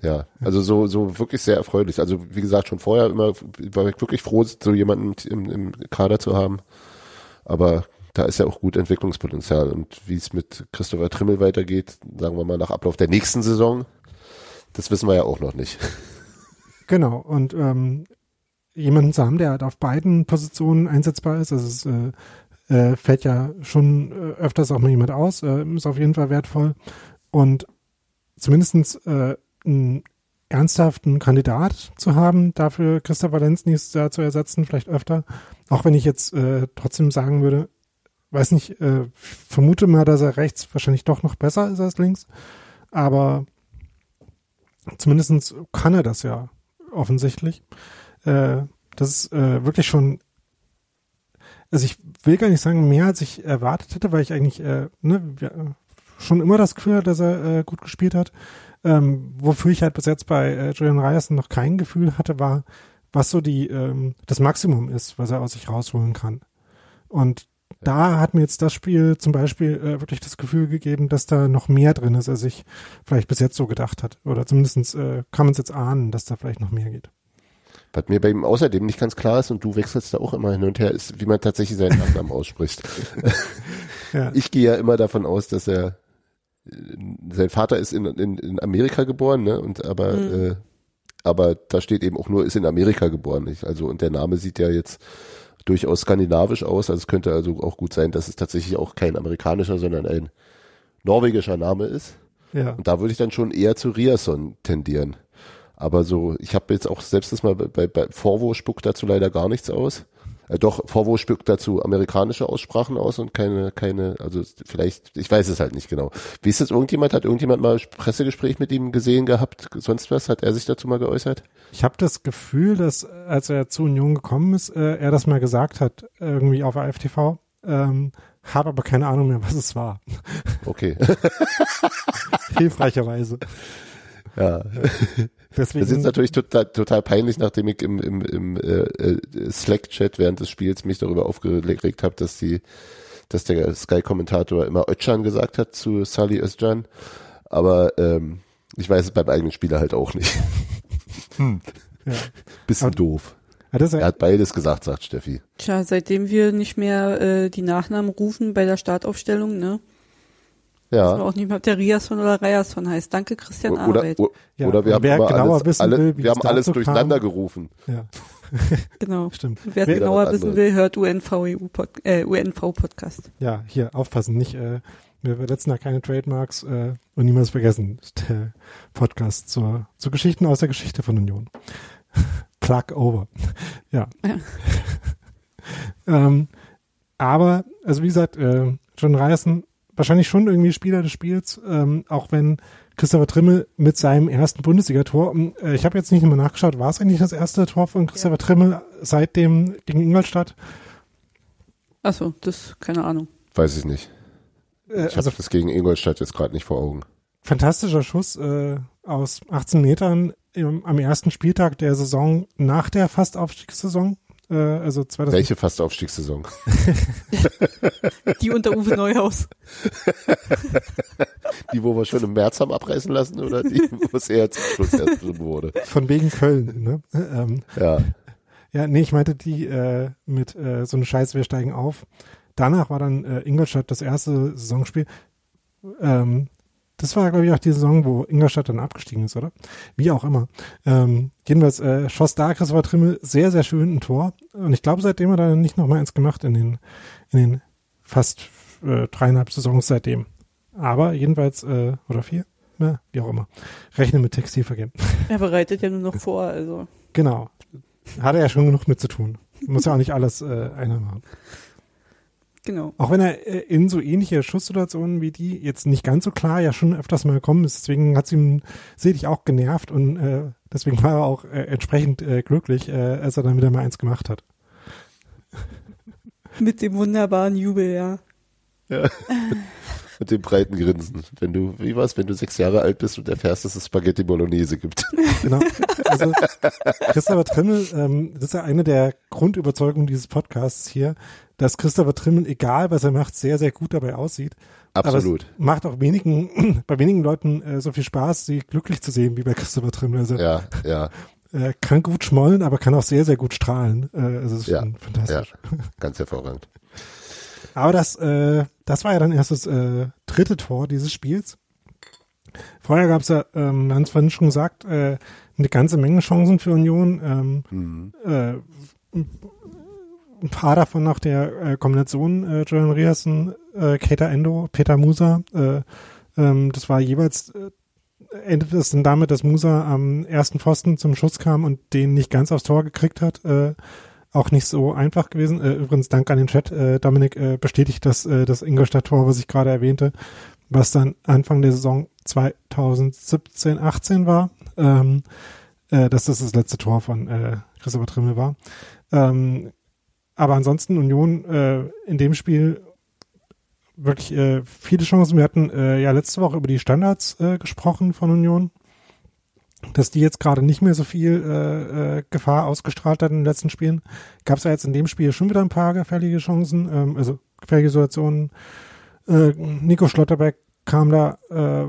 Ja, also so so wirklich sehr erfreulich. Also wie gesagt, schon vorher immer war ich wirklich froh, so jemanden im, im Kader zu haben. Aber da ist ja auch gut Entwicklungspotenzial. Und wie es mit Christopher Trimmel weitergeht, sagen wir mal nach Ablauf der nächsten Saison, das wissen wir ja auch noch nicht. Genau, und ähm, jemanden zu haben, der halt auf beiden Positionen einsetzbar ist, also es äh, äh, fällt ja schon äh, öfters auch mal jemand aus, äh, ist auf jeden Fall wertvoll. Und zumindestens äh, einen ernsthaften Kandidat zu haben, dafür Christoph Valenz nächstes Jahr zu ersetzen, vielleicht öfter. Auch wenn ich jetzt trotzdem sagen würde, weiß nicht, äh, vermute mal, dass er rechts wahrscheinlich doch noch besser ist als links. Aber zumindestens kann er das ja offensichtlich. Äh, das ist äh, wirklich schon, also ich will gar nicht sagen, mehr als ich erwartet hätte, weil ich eigentlich äh, ne, schon immer das Gefühl hatte, dass er äh, gut gespielt hat. Ähm, wofür ich halt bis jetzt bei äh, Julian Ryerson noch kein Gefühl hatte, war, was so die ähm, das Maximum ist, was er aus sich rausholen kann. Und da hat mir jetzt das Spiel zum Beispiel äh, wirklich das Gefühl gegeben, dass da noch mehr drin ist, als ich vielleicht bis jetzt so gedacht hat. Oder zumindest äh, kann man es jetzt ahnen, dass da vielleicht noch mehr geht. Was mir bei ihm außerdem nicht ganz klar ist, und du wechselst da auch immer hin und her, ist, wie man tatsächlich seinen Nachnamen ausspricht. ja. Ich gehe ja immer davon aus, dass er sein Vater ist in, in, in Amerika geboren, ne? Und aber mhm. äh, aber da steht eben auch nur, ist in Amerika geboren, nicht? Also und der Name sieht ja jetzt durchaus skandinavisch aus. Also es könnte also auch gut sein, dass es tatsächlich auch kein amerikanischer, sondern ein norwegischer Name ist. Ja. Und da würde ich dann schon eher zu Riason tendieren. Aber so, ich habe jetzt auch selbst das mal bei, bei Forvo spuckt dazu leider gar nichts aus. Äh, doch, Vorwurf spuckt dazu amerikanische Aussprachen aus und keine, keine, also vielleicht, ich weiß es halt nicht genau. Wie ist das irgendjemand, hat irgendjemand mal Pressegespräch mit ihm gesehen gehabt, sonst was? Hat er sich dazu mal geäußert? Ich habe das Gefühl, dass als er zu Union gekommen ist, äh, er das mal gesagt hat, irgendwie auf AFTV. Ähm, habe aber keine Ahnung mehr, was es war. Okay. Hilfreicherweise. Ja. Deswegen, das ist natürlich total, total peinlich, nachdem ich im, im, im äh, Slack-Chat während des Spiels mich darüber aufgeregt habe, dass die, dass der Sky-Kommentator immer Özcan gesagt hat zu Sali Özcan. Aber ähm, ich weiß es beim eigenen Spieler halt auch nicht. Hm. Ja. Bisschen Aber, doof. Hat er, er hat beides gesagt, sagt Steffi. Tja, seitdem wir nicht mehr äh, die Nachnamen rufen bei der Startaufstellung, ne? Ja. Dass man auch nicht mehr der Riasson oder Riasson heißt. Danke, Christian oder, Arbeit. Oder, ja. oder wir haben wer genauer wissen alle, will, wir haben alles durcheinander kam. gerufen. Ja. genau. Stimmt. Und wer es genauer wissen will, hört UNV, -Pod äh, UNV Podcast. Ja, hier aufpassen, nicht, äh, wir verletzen da keine Trademarks äh, und niemals vergessen, der Podcast zur, zu Geschichten aus der Geschichte von Union. Plug over. ja. ja. Ähm, aber, also wie gesagt, äh, John Reisen wahrscheinlich schon irgendwie Spieler des Spiels, ähm, auch wenn Christopher Trimmel mit seinem ersten Bundesligator, äh, ich habe jetzt nicht mehr nachgeschaut, war es eigentlich das erste Tor von Christopher ja. Trimmel seit dem gegen Ingolstadt? Achso, das, keine Ahnung. Weiß ich nicht. Äh, ich also, habe das gegen Ingolstadt jetzt gerade nicht vor Augen. Fantastischer Schuss äh, aus 18 Metern im, am ersten Spieltag der Saison nach der Fastaufstiegssaison. Äh, also 2000 Welche Fastaufstiegssaison? Die unter Uwe Neuhaus. Die, wo wir schon im März haben abreißen lassen oder die, wo es eher zum Schluss erst wurde? Von wegen Köln, ne? Ähm, ja. Ja, nee, ich meinte die äh, mit äh, so eine Scheiße, wir steigen auf. Danach war dann äh, Ingolstadt das erste Saisonspiel. Ähm, das war, glaube ich, auch die Saison, wo Ingolstadt dann abgestiegen ist, oder? Wie auch immer. Ähm, jedenfalls äh, schoss da Christopher Trimmel sehr, sehr schön ein Tor. Und ich glaube, seitdem hat er nicht noch mal eins gemacht in den, in den fast äh, dreieinhalb Saisons seitdem. Aber jedenfalls, äh, oder vier? Ja, wie auch immer. Rechne mit Textilvergehen. Er bereitet ja nur noch vor, also. Genau. Hat er ja schon genug mit zu tun. Muss ja auch nicht alles äh, einer machen. Genau. Auch wenn er äh, in so ähnliche Schusssituationen wie die jetzt nicht ganz so klar ja schon öfters mal gekommen ist, deswegen hat es ihm sicherlich auch genervt und äh, deswegen war er auch äh, entsprechend äh, glücklich, äh, als er dann wieder mal eins gemacht hat. Mit dem wunderbaren Jubel, ja. Ja. Mit dem breiten Grinsen. Wenn du, wie war's, wenn du sechs Jahre alt bist und erfährst, dass es Spaghetti Bolognese gibt. Genau. Also, Christopher Trimmel, ähm, das ist ja eine der Grundüberzeugungen dieses Podcasts hier, dass Christopher Trimmel, egal was er macht, sehr, sehr gut dabei aussieht. Absolut. macht auch wenigen, bei wenigen Leuten äh, so viel Spaß, sie glücklich zu sehen, wie bei Christopher Trimmel. Also, ja, ja. Er kann gut schmollen, aber kann auch sehr, sehr gut strahlen. Äh, also, das ist ja, fantastisch. Ja, ganz hervorragend. Aber das, äh, das war ja dann erst das äh, dritte Tor dieses Spiels. Vorher gab es ja, ähm, Hans vorhin schon gesagt, äh, eine ganze Menge Chancen für Union. Ähm, mhm. äh, ein paar davon nach der äh, Kombination äh, Jordan Riasen, äh, Keita Endo, Peter Musa. Äh, ähm, das war jeweils äh, endete es dann damit, dass Musa am ersten Pfosten zum Schuss kam und den nicht ganz aufs Tor gekriegt hat. Äh, auch nicht so einfach gewesen. Äh, übrigens, dank an den Chat, äh, Dominik äh, bestätigt das, äh, das Ingolstadt-Tor, was ich gerade erwähnte, was dann Anfang der Saison 2017, 18 war, ähm, äh, dass das das letzte Tor von äh, Christopher Trimmel war. Ähm, aber ansonsten Union äh, in dem Spiel wirklich äh, viele Chancen. Wir hatten äh, ja letzte Woche über die Standards äh, gesprochen von Union dass die jetzt gerade nicht mehr so viel äh, äh, Gefahr ausgestrahlt hat in den letzten Spielen. Gab es ja jetzt in dem Spiel schon wieder ein paar gefährliche Chancen, ähm, also gefährliche Situationen. Äh, Nico Schlotterbeck kam da äh,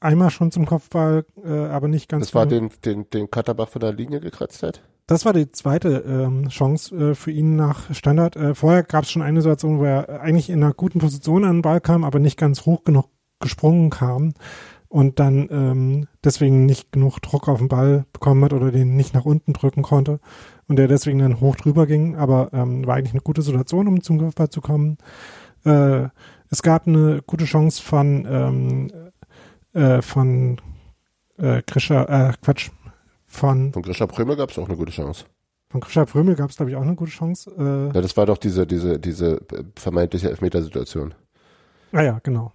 einmal schon zum Kopfball, äh, aber nicht ganz. Das war den, den, den Katterbach von der Linie gekratzt hat? Das war die zweite ähm, Chance äh, für ihn nach Standard. Äh, vorher gab es schon eine Situation, wo er eigentlich in einer guten Position an den Ball kam, aber nicht ganz hoch genug gesprungen kam und dann ähm, deswegen nicht genug Druck auf den Ball bekommen hat oder den nicht nach unten drücken konnte und der deswegen dann hoch drüber ging, aber ähm, war eigentlich eine gute Situation, um zum Griffball zu kommen. Äh, es gab eine gute Chance von ähm, äh, von äh, Grisha, äh, Quatsch, von von Grisha Prömel gab es auch eine gute Chance. Von Grisha Prömel gab es glaube ich auch eine gute Chance. Äh, ja, das war doch diese diese diese vermeintliche Elfmetersituation. Ah ja, genau.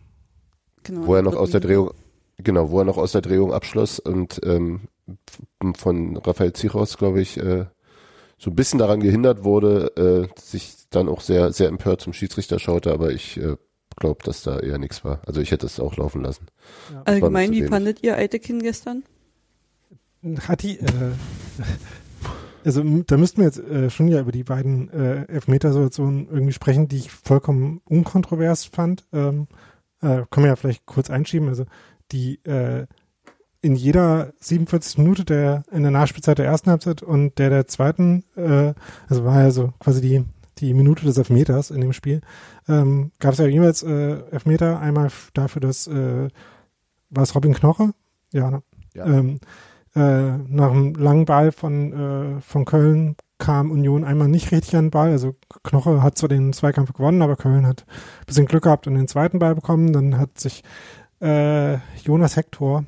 genau. Wo er noch aus der Drehung Genau, wo er noch aus der Drehung abschloss und ähm, von Raphael Zichos, glaube ich, äh, so ein bisschen daran gehindert wurde, äh, sich dann auch sehr, sehr empört zum Schiedsrichter schaute, aber ich äh, glaube, dass da eher nichts war. Also ich hätte es auch laufen lassen. Ja. Allgemein, wie fandet ihr Eitekin gestern? Hat die, äh, also da müssten wir jetzt äh, schon ja über die beiden äh, Elfmeter-Situationen irgendwie sprechen, die ich vollkommen unkontrovers fand. Ähm, äh, können wir ja vielleicht kurz einschieben. Also die äh, in jeder 47 Minute der in der Nachspielzeit der ersten Halbzeit und der der zweiten, äh, also war ja so quasi die die Minute des Elfmeters in dem Spiel, ähm, gab es ja jeweils äh, Elfmeter, einmal dafür, dass äh, war es Robin Knoche? Ja, ne? ja. Ähm, äh, nach einem langen Ball von, äh, von Köln kam Union einmal nicht richtig an den Ball. Also Knoche hat zwar den Zweikampf gewonnen, aber Köln hat ein bisschen Glück gehabt und den zweiten Ball bekommen. Dann hat sich äh, Jonas Hector,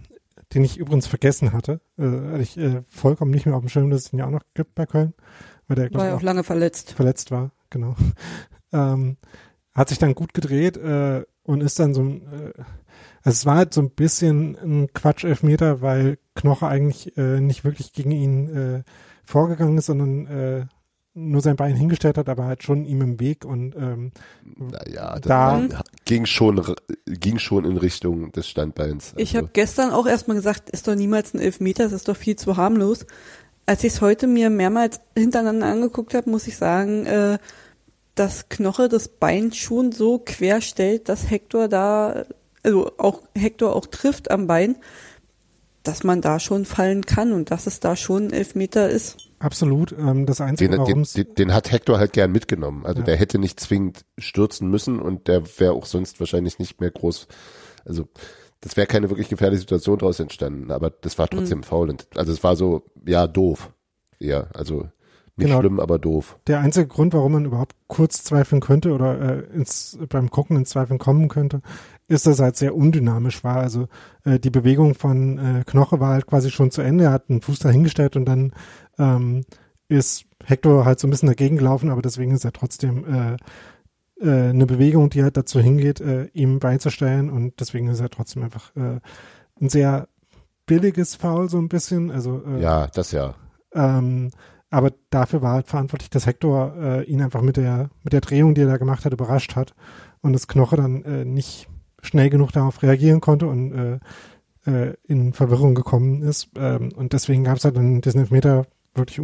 den ich übrigens vergessen hatte. Äh, ich äh, vollkommen nicht mehr auf dem Schirm, dass es ihn ja auch noch gibt bei Köln. Weil der, war ja auch, auch lange verletzt. Verletzt war, genau. Ähm, hat sich dann gut gedreht äh, und ist dann so ein, äh, also es war halt so ein bisschen ein Quatsch-Elfmeter, weil Knoche eigentlich äh, nicht wirklich gegen ihn äh, vorgegangen ist, sondern äh, nur sein Bein hingestellt hat, aber halt schon ihm im Weg und ähm, naja, da ging schon ging schon in Richtung des Standbeins. Also. Ich habe gestern auch erstmal gesagt, ist doch niemals ein Elfmeter, das ist doch viel zu harmlos. Als ich es heute mir mehrmals hintereinander angeguckt habe, muss ich sagen, äh, dass Knoche das Bein schon so quer stellt, dass Hector da, also auch Hector auch trifft am Bein, dass man da schon fallen kann und dass es da schon ein Elfmeter ist. Absolut. Ähm, das Einzige, den, den, den, hat Hector halt gern mitgenommen. Also ja. der hätte nicht zwingend stürzen müssen und der wäre auch sonst wahrscheinlich nicht mehr groß. Also das wäre keine wirklich gefährliche Situation daraus entstanden. Aber das war trotzdem mhm. faul. Und, also es war so, ja, doof. Ja, also nicht genau. schlimm, aber doof. Der einzige Grund, warum man überhaupt kurz zweifeln könnte oder äh, ins, beim Gucken in Zweifeln kommen könnte, ist, dass er halt sehr undynamisch war. Also äh, die Bewegung von äh, Knoche war halt quasi schon zu Ende. Er hat einen Fuß dahingestellt und dann ähm, ist Hector halt so ein bisschen dagegen gelaufen, aber deswegen ist er trotzdem äh, äh, eine Bewegung, die halt dazu hingeht, äh, ihm beizustellen und deswegen ist er trotzdem einfach äh, ein sehr billiges Foul so ein bisschen. Also äh, ja, das ja. Ähm, aber dafür war halt verantwortlich, dass Hector äh, ihn einfach mit der mit der Drehung, die er da gemacht hat, überrascht hat und das Knoche dann äh, nicht schnell genug darauf reagieren konnte und äh, äh, in Verwirrung gekommen ist. Ähm, und deswegen gab es halt dann diesen Elfmeter wirklich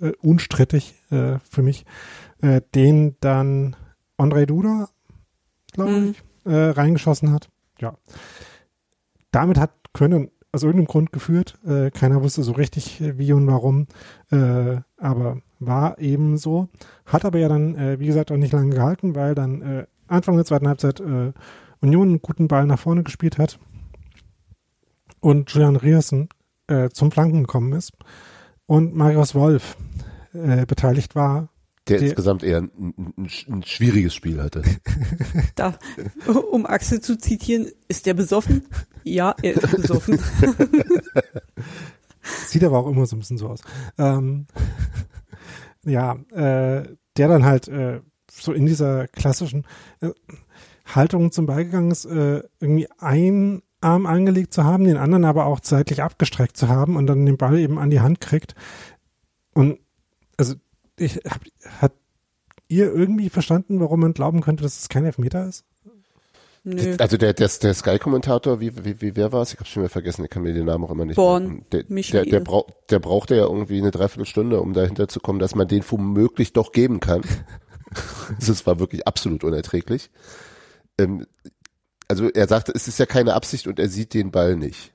äh, unstrittig äh, für mich, äh, den dann André Duda, glaube mhm. ich, äh, reingeschossen hat. Ja. Damit hat Können aus irgendeinem Grund geführt. Äh, keiner wusste so richtig, wie und warum. Aber war eben so. Hat aber ja dann, wie gesagt, auch nicht lange gehalten, weil dann Anfang der zweiten Halbzeit Union einen guten Ball nach vorne gespielt hat und Julian Riersen äh, zum Flanken gekommen ist und Marius Wolf äh, beteiligt war. Der, der insgesamt eher ein, ein, ein, schwieriges Spiel hatte. Da, um Axel zu zitieren, ist der besoffen? Ja, er ist besoffen. Sieht aber auch immer so ein bisschen so aus. Ähm, ja, äh, der dann halt äh, so in dieser klassischen äh, Haltung zum Ball gegangen ist, äh, irgendwie ein Arm angelegt zu haben, den anderen aber auch zeitlich abgestreckt zu haben und dann den Ball eben an die Hand kriegt. Und also ich hab, hat ihr irgendwie verstanden, warum man glauben könnte, dass es kein Elfmeter ist? Nö. Also der, der, der Sky-Kommentator, wie, wie, wie, wer war es? Ich habe schon wieder vergessen, ich kann mir den Namen auch immer nicht Born, der, der, der, brauch, der brauchte ja irgendwie eine Dreiviertelstunde, um dahinter zu kommen, dass man den womöglich doch geben kann. das war wirklich absolut unerträglich. Ähm, also er sagte, es ist ja keine Absicht und er sieht den Ball nicht.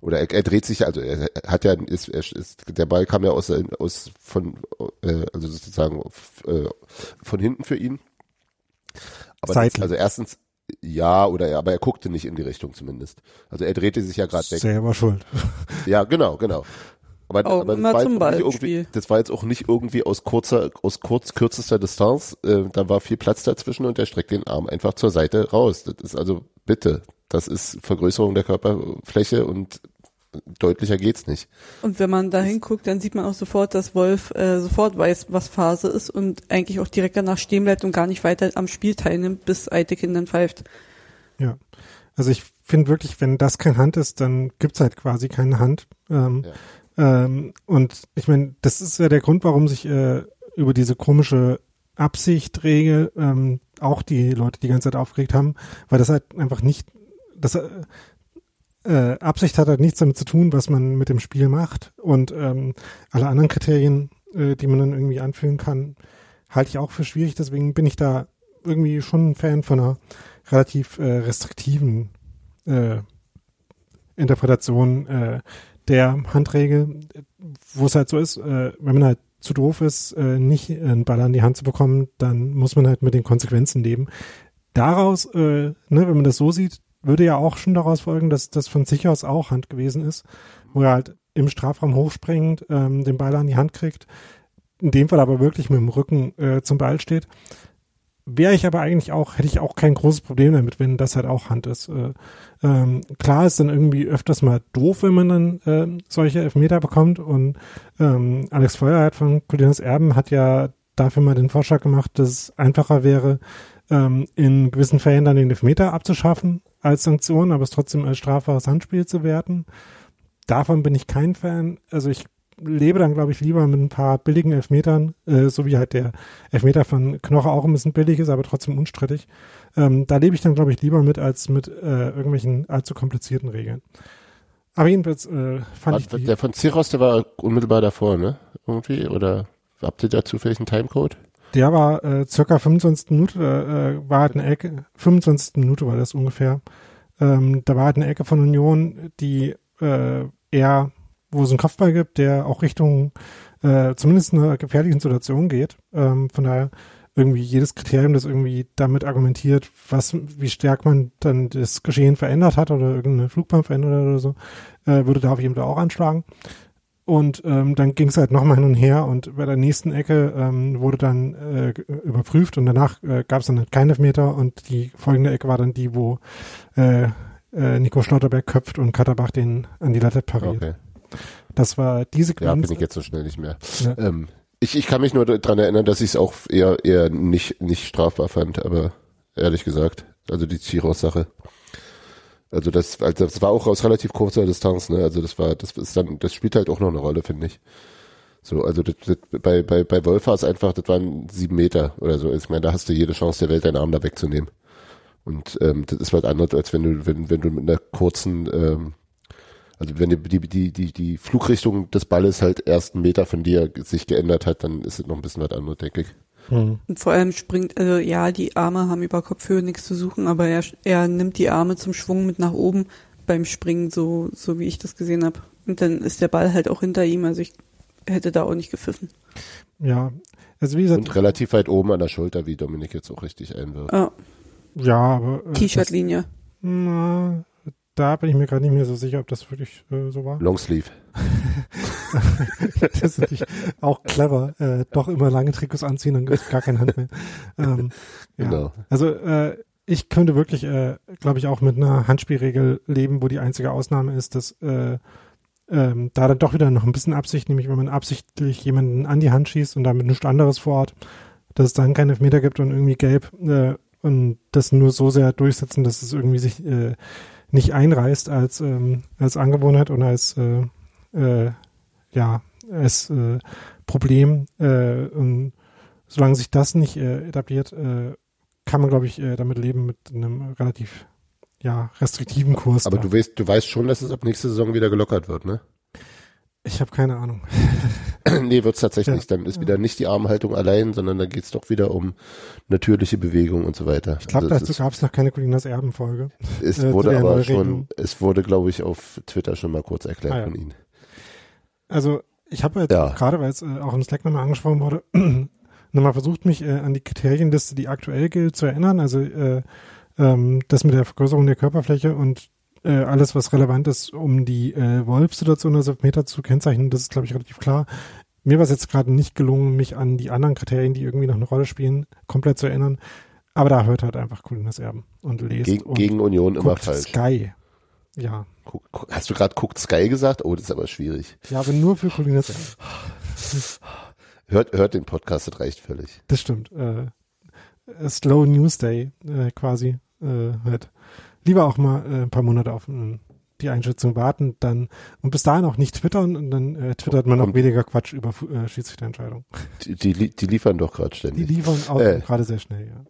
Oder er, er dreht sich, also er hat ja, ist, er, ist, der Ball kam ja aus, aus von, äh, also sozusagen äh, von hinten für ihn. Aber das, also erstens, ja, oder er, aber er guckte nicht in die Richtung zumindest. Also er drehte sich ja gerade weg. Selber schuld. Ja, genau, genau. Aber, Auch aber das, war jetzt das war jetzt auch nicht irgendwie aus kurzer, aus kurz kürzester Distanz. Äh, da war viel Platz dazwischen und er streckt den Arm einfach zur Seite raus. Das ist also bitte, das ist Vergrößerung der Körperfläche und deutlicher geht's nicht. Und wenn man da hinguckt, dann sieht man auch sofort, dass Wolf äh, sofort weiß, was Phase ist und eigentlich auch direkt danach stehen bleibt und gar nicht weiter am Spiel teilnimmt, bis Eitekin dann pfeift. Ja, also ich finde wirklich, wenn das kein Hand ist, dann gibt's halt quasi keine Hand. Ähm, ja. Ähm, und ich meine, das ist ja der Grund, warum sich äh, über diese komische Absichtregel ähm, auch die Leute die ganze Zeit aufgeregt haben, weil das halt einfach nicht, das äh, äh, Absicht hat halt nichts damit zu tun, was man mit dem Spiel macht und ähm, alle anderen Kriterien, äh, die man dann irgendwie anführen kann, halte ich auch für schwierig. Deswegen bin ich da irgendwie schon ein Fan von einer relativ äh, restriktiven äh, Interpretation äh, der Handregel, wo es halt so ist, äh, wenn man halt zu doof ist, äh, nicht einen Ball an die Hand zu bekommen, dann muss man halt mit den Konsequenzen leben. Daraus, äh, ne, wenn man das so sieht, würde ja auch schon daraus folgen, dass das von sich aus auch Hand gewesen ist, wo er halt im Strafraum hochspringend ähm, den Ball an die Hand kriegt, in dem Fall aber wirklich mit dem Rücken äh, zum Ball steht wäre ich aber eigentlich auch, hätte ich auch kein großes Problem damit, wenn das halt auch Hand ist. Äh, ähm, klar ist dann irgendwie öfters mal doof, wenn man dann äh, solche Elfmeter bekommt und ähm, Alex Feuerheit von Colinas Erben hat ja dafür mal den Vorschlag gemacht, dass es einfacher wäre, ähm, in gewissen Fällen dann den Elfmeter abzuschaffen als Sanktion, aber es trotzdem als strafbares Handspiel zu werten. Davon bin ich kein Fan. Also ich lebe dann, glaube ich, lieber mit ein paar billigen Elfmetern, äh, so wie halt der Elfmeter von Knoche auch ein bisschen billig ist, aber trotzdem unstrittig. Ähm, da lebe ich dann, glaube ich, lieber mit als mit äh, irgendwelchen allzu komplizierten Regeln. Aber jedenfalls äh, fand war, ich die, Der von Ziros, der war unmittelbar davor, ne? Irgendwie? Oder habt ihr da zufällig einen Timecode? Der war äh, circa 25 Minuten, äh, war halt eine Ecke, 25 Minute war das ungefähr. Ähm, da war halt eine Ecke von Union, die äh, eher, wo es einen Kopfball gibt, der auch Richtung äh, zumindest einer gefährlichen Situation geht. Ähm, von daher irgendwie jedes Kriterium, das irgendwie damit argumentiert, was, wie stark man dann das Geschehen verändert hat oder irgendeine Flugbahn verändert oder so, äh, würde da auf jeden Fall auch anschlagen. Und ähm, dann ging es halt nochmal hin und her und bei der nächsten Ecke ähm, wurde dann äh, überprüft und danach äh, gab es dann halt keine Elfmeter und die folgende Ecke war dann die, wo äh, äh, Nico Schlotterberg köpft und Katterbach den an die Latte pariert. Okay. Das war diese Sequenz. Ja, bin ich jetzt so schnell nicht mehr. Ja. Ähm, ich, ich kann mich nur daran erinnern, dass ich es auch eher, eher nicht, nicht strafbar fand, aber ehrlich gesagt, also die Chiros-Sache. Also das, also das war auch aus relativ kurzer Distanz, ne? Also das war, das ist dann, das spielt halt auch noch eine Rolle, finde ich. So, also das, das, bei, bei, bei Wolf war es einfach, das waren sieben Meter oder so. Ich meine, da hast du jede Chance der Welt, deinen Arm da wegzunehmen. Und ähm, das ist halt anders, als wenn du, wenn, wenn du mit einer kurzen ähm, also wenn die, die, die, die, die Flugrichtung des Balles halt erst einen Meter von dir sich geändert hat, dann ist es noch ein bisschen was anderes, denke ich. Hm. Und vor allem springt, also ja, die Arme haben über Kopfhöhe nichts zu suchen, aber er, er nimmt die Arme zum Schwung mit nach oben beim Springen, so, so wie ich das gesehen habe. Und dann ist der Ball halt auch hinter ihm, also ich hätte da auch nicht gepfiffen. Ja, also wie gesagt. Und relativ weit oben an der Schulter, wie Dominik jetzt auch richtig einwirft. Ja. Ja, aber. Äh, T-Shirt-Linie. Na, da bin ich mir gerade nicht mehr so sicher, ob das wirklich äh, so war. Longsleeve. das ist natürlich auch clever. Äh, doch immer lange Trikots anziehen, dann gibt es gar keine Hand mehr. Ähm, ja. Genau. Also äh, ich könnte wirklich, äh, glaube ich, auch mit einer Handspielregel leben, wo die einzige Ausnahme ist, dass äh, ähm, da dann doch wieder noch ein bisschen Absicht, nämlich wenn man absichtlich jemanden an die Hand schießt und damit nichts anderes vor Ort, dass es dann keine Meter gibt und irgendwie gelb äh, und das nur so sehr durchsetzen, dass es irgendwie sich äh, nicht einreißt als, ähm, als Angewohnheit und als, äh, äh, ja, als äh, Problem. Äh, und solange sich das nicht äh, etabliert, äh, kann man, glaube ich, äh, damit leben mit einem relativ ja, restriktiven Kurs. Aber da. du weißt, du weißt schon, dass es ab nächster Saison wieder gelockert wird, ne? Ich habe keine Ahnung. nee, wird's tatsächlich nicht. Dann ist wieder nicht die Armhaltung allein, sondern dann geht's doch wieder um natürliche Bewegung und so weiter. Ich glaube, also dazu gab es noch keine Colinas Erbenfolge. Es äh, wurde aber schon, es wurde, glaube ich, auf Twitter schon mal kurz erklärt ah, ja. von Ihnen. Also ich habe jetzt ja. gerade, weil es äh, auch im Slack nochmal angesprochen wurde, nochmal versucht, mich äh, an die Kriterienliste, die aktuell gilt, zu erinnern. Also äh, ähm, das mit der Vergrößerung der Körperfläche und äh, alles, was relevant ist, um die äh, Wolf-Situation als Meter zu kennzeichnen, das ist, glaube ich, relativ klar. Mir war es jetzt gerade nicht gelungen, mich an die anderen Kriterien, die irgendwie noch eine Rolle spielen, komplett zu erinnern. Aber da hört halt einfach Colinas Erben und lest. Gegen, und gegen Union immer falsch. Sky. Ja. Hast du gerade guckt Sky gesagt? Oh, das ist aber schwierig. Ja, aber nur für Colinas Erben. hört, hört den Podcast, das reicht völlig. Das stimmt. Äh, Slow News Day äh, quasi. Äh, halt lieber auch mal äh, ein paar Monate auf äh, die Einschätzung warten, dann und bis dahin auch nicht twittern und dann äh, twittert man auch weniger Quatsch über äh, Schiedsrichterentscheidungen. Die, die, die liefern doch gerade ständig. Die liefern auch äh. gerade sehr schnell, ja.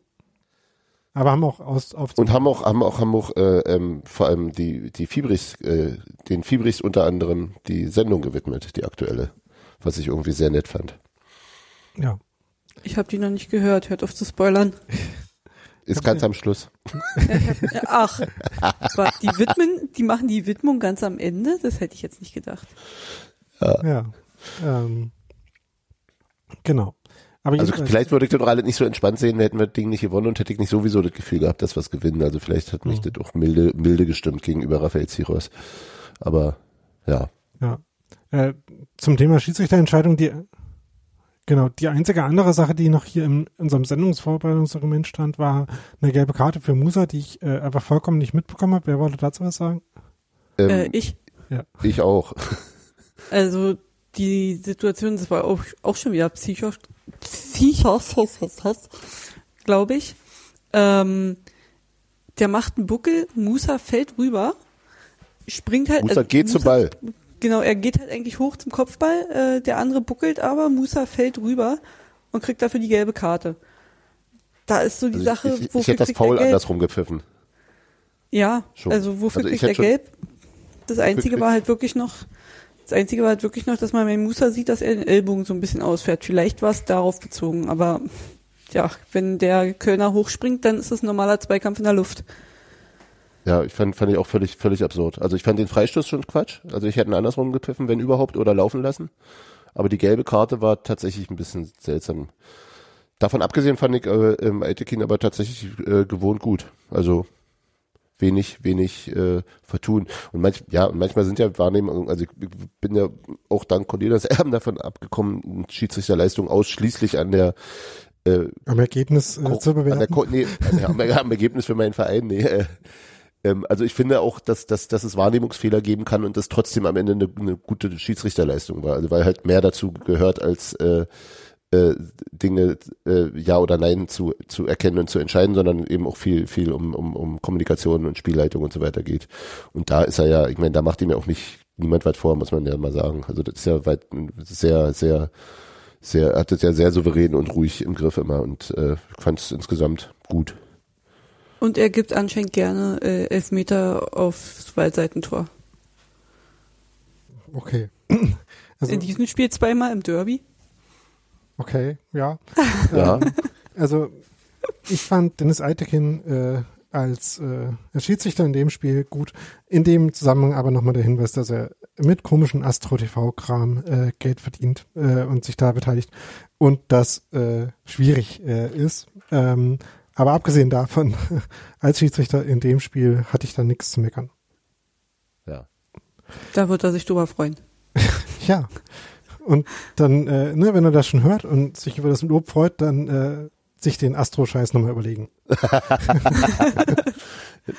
Aber haben auch aus auf und haben auch haben auch haben auch äh, ähm, vor allem die die Fibrichs äh, den Fibrichs unter anderem die Sendung gewidmet, die aktuelle, was ich irgendwie sehr nett fand. Ja. Ich habe die noch nicht gehört. Hört auf zu spoilern. Ist ganz am Schluss. Ach, die widmen, die machen die Widmung ganz am Ende? Das hätte ich jetzt nicht gedacht. Ja. ja ähm, genau. Aber also vielleicht würde ich das doch alle nicht so entspannt sehen, hätten wir das Ding nicht gewonnen und hätte ich nicht sowieso das Gefühl gehabt, dass wir es gewinnen. Also vielleicht hat mich mhm. das auch milde, milde gestimmt gegenüber Rafael Ziros. Aber ja. Ja. Äh, zum Thema Schiedsrichterentscheidung, die Genau, die einzige andere Sache, die noch hier in, in unserem Sendungsvorbereitungsdokument stand, war eine gelbe Karte für Musa, die ich äh, einfach vollkommen nicht mitbekommen habe. Wer wollte dazu was sagen? Ähm, äh, ich. Ja. Ich auch. Also die Situation, das war auch, auch schon wieder psychisch, Viechers, glaube ich. Ähm, der macht einen Buckel, Musa fällt rüber, springt halt. Musa äh, geht Musa, zum Ball. Genau, er geht halt eigentlich hoch zum Kopfball, äh, der andere buckelt aber, Musa fällt rüber und kriegt dafür die gelbe Karte. Da ist so die also Sache, ich, ich, ich hätte das Foul andersrum gepfiffen. Ja, schon. also wofür also kriegt er gelb? Das Einzige war halt wirklich noch, das Einzige war halt wirklich noch, dass man bei Musa sieht, dass er den Ellbogen so ein bisschen ausfährt. Vielleicht war es darauf bezogen, aber ja, wenn der Kölner hochspringt, dann ist es ein normaler Zweikampf in der Luft. Ja, ich fand, fand ich auch völlig, völlig absurd. Also ich fand den Freistoß schon Quatsch. Also ich hätte ihn andersrum gepfiffen, wenn überhaupt, oder laufen lassen. Aber die gelbe Karte war tatsächlich ein bisschen seltsam. Davon abgesehen fand ich äh, ähm, Aitekin aber tatsächlich äh, gewohnt gut. Also wenig, wenig äh, vertun. Und manch, ja, und manchmal sind ja Wahrnehmungen, also ich bin ja auch dank Cornelis Erben davon abgekommen, Schiedsrichterleistung ausschließlich an der äh, am Ergebnis äh, zu bewerten. Der, nee, am, am, Ergebnis für meinen Verein, nee. Äh, ähm, also ich finde auch, dass, dass, dass es Wahrnehmungsfehler geben kann und das trotzdem am Ende eine, eine gute Schiedsrichterleistung war. Also weil halt mehr dazu gehört als äh, äh, Dinge äh, ja oder nein zu, zu erkennen und zu entscheiden, sondern eben auch viel, viel um, um, um Kommunikation und Spielleitung und so weiter geht. Und da ist er ja, ich meine, da macht ihm ja auch nicht niemand weit vor, muss man ja mal sagen. Also das ist ja weit sehr, sehr, sehr, hat es ja sehr souverän und ruhig im Griff immer und äh, fand es insgesamt gut. Und er gibt anscheinend gerne äh, Elfmeter aufs Waldseitentor. Okay. Also, In diesem Spiel zweimal im Derby. Okay, ja. ja. Ähm, also ich fand Dennis Eitekin äh, als äh, Schiedsrichter in dem Spiel gut. In dem Zusammenhang aber nochmal der Hinweis, dass er mit komischen Astro-TV-Kram äh, Geld verdient äh, und sich da beteiligt und das äh, schwierig äh, ist. Ähm, aber abgesehen davon, als Schiedsrichter in dem Spiel hatte ich da nichts zu meckern. Ja. Da wird er sich drüber freuen. ja. Und dann, äh, ne, wenn er das schon hört und sich über das Lob freut, dann äh, sich den Astro-Scheiß nochmal überlegen.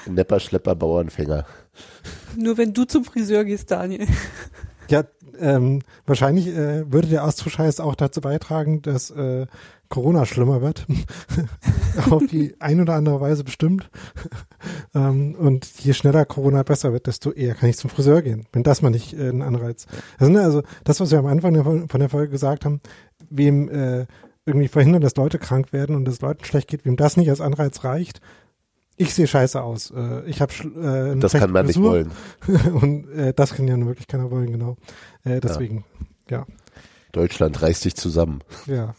Nepper, Schlepper, Bauernfänger. Nur wenn du zum Friseur gehst, Daniel. Ja, ähm, wahrscheinlich äh, würde der Astro-Scheiß auch dazu beitragen, dass äh, Corona schlimmer wird. Auf die ein oder andere Weise bestimmt. ähm, und je schneller Corona besser wird, desto eher kann ich zum Friseur gehen, wenn das mal nicht äh, ein Anreiz. Also, ne, also das, was wir am Anfang der, von der Folge gesagt haben, wem äh, irgendwie verhindern, dass Leute krank werden und es Leuten schlecht geht, wem das nicht als Anreiz reicht, ich sehe scheiße aus. Äh, ich habe äh, Das kann man Frisur. nicht wollen. und äh, das kann ja nur wirklich keiner wollen, genau. Äh, deswegen, ja. ja. Deutschland reißt sich zusammen. Ja.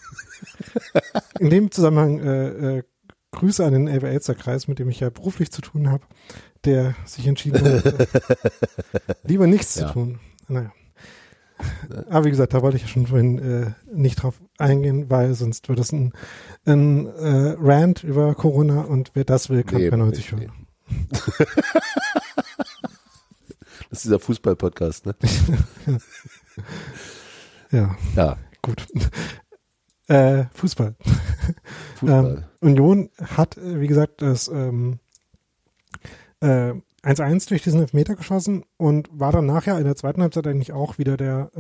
In dem Zusammenhang äh, äh, Grüße an den Elbe Elster Kreis, mit dem ich ja beruflich zu tun habe, der sich entschieden hat, äh, lieber nichts ja. zu tun. Naja. Aber wie gesagt, da wollte ich ja schon vorhin äh, nicht drauf eingehen, weil sonst wird es ein, ein äh, Rant über Corona und wer das will, kann nee, bei 90 hören. Das ist dieser Fußball-Podcast, ne? ja. Ja. Gut. Äh, Fußball. Fußball. ähm, Union hat, äh, wie gesagt, das ähm, äh, 1-1 durch diesen Elfmeter geschossen und war dann nachher in der zweiten Halbzeit eigentlich auch wieder der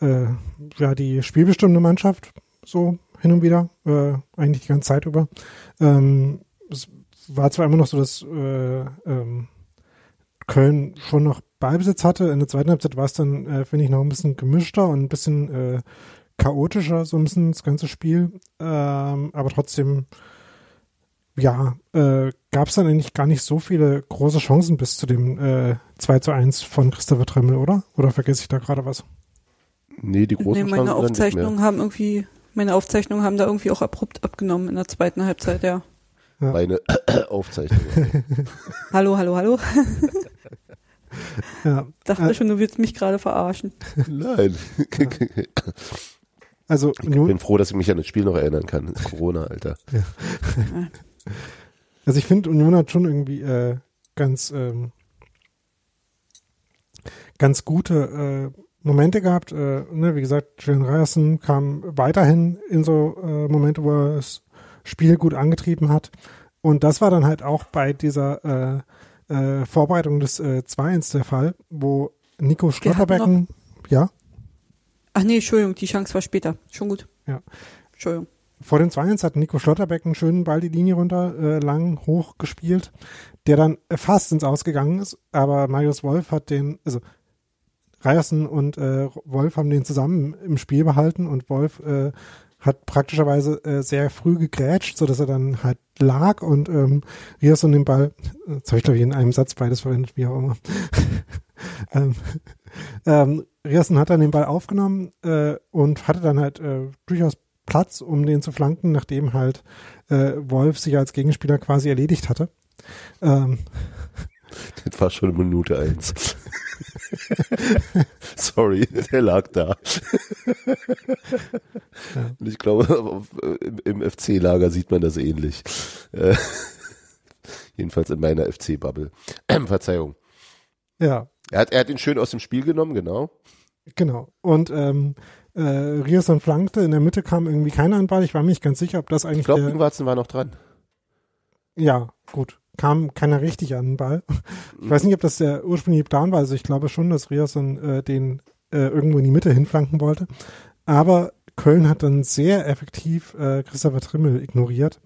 äh, äh, ja die spielbestimmende Mannschaft so hin und wieder äh, eigentlich die ganze Zeit über. Ähm, es war zwar immer noch so, dass äh, ähm, Köln schon noch Ballbesitz hatte. In der zweiten Halbzeit war es dann, äh, finde ich, noch ein bisschen gemischter und ein bisschen äh, chaotischer, so ein bisschen das ganze Spiel. Ähm, aber trotzdem, ja, äh, gab es dann eigentlich gar nicht so viele große Chancen bis zu dem äh, 2 zu 1 von Christopher Tremmel, oder? Oder vergesse ich da gerade was? Nee, die großen nee, meine Chancen Aufzeichnungen haben irgendwie, meine Aufzeichnungen haben da irgendwie auch abrupt abgenommen in der zweiten Halbzeit, ja. ja. Meine Aufzeichnung. hallo, hallo, hallo. ja. Dachte äh, schon, du willst mich gerade verarschen. Nein. Ja. Also ich bin froh, dass ich mich an das Spiel noch erinnern kann. Corona, Alter. Ja. Also ich finde, Union hat schon irgendwie äh, ganz ähm, ganz gute äh, Momente gehabt. Äh, ne, wie gesagt, Julian Ryerson kam weiterhin in so äh, Momente, wo er das Spiel gut angetrieben hat. Und das war dann halt auch bei dieser äh, äh, Vorbereitung des äh, 2-1 der Fall, wo Nico Schlotterbecken, ja? Ach nee, Entschuldigung, die Chance war später. Schon gut. Ja. Entschuldigung. Vor dem 2-1 hat Nico Schlotterbeck einen schönen Ball die Linie runter, äh, lang, hoch gespielt, der dann fast ins Ausgegangen ist, aber Marius Wolf hat den, also Ryerson und äh, Wolf haben den zusammen im Spiel behalten und Wolf äh, hat praktischerweise äh, sehr früh gegrätscht, so dass er dann halt lag und ähm, Ryerson den Ball, das habe ich glaube ich in einem Satz beides verwendet, wie auch immer. ähm, ähm, Ryerson hat dann den Ball aufgenommen äh, und hatte dann halt äh, durchaus Platz, um den zu flanken, nachdem halt äh, Wolf sich als Gegenspieler quasi erledigt hatte. Ähm, das war schon Minute eins. Sorry, der lag da. ja. Und ich glaube, im, FC-Lager sieht man das ähnlich. Äh, jedenfalls in meiner FC-Bubble. Verzeihung. Ja. Er hat, er hat ihn schön aus dem Spiel genommen, genau. Genau. Und ähm, äh, Rierson flankte, in der Mitte kam irgendwie keiner an Ball. Ich war mir nicht ganz sicher, ob das eigentlich. Ich glaube, Ingwarzen war noch dran. Ja, gut. Kam keiner richtig an den Ball. Ich weiß nicht, ob das der ursprüngliche Plan war. Also ich glaube schon, dass Rierson äh, den äh, irgendwo in die Mitte hinflanken wollte. Aber Köln hat dann sehr effektiv äh, Christopher Trimmel ignoriert,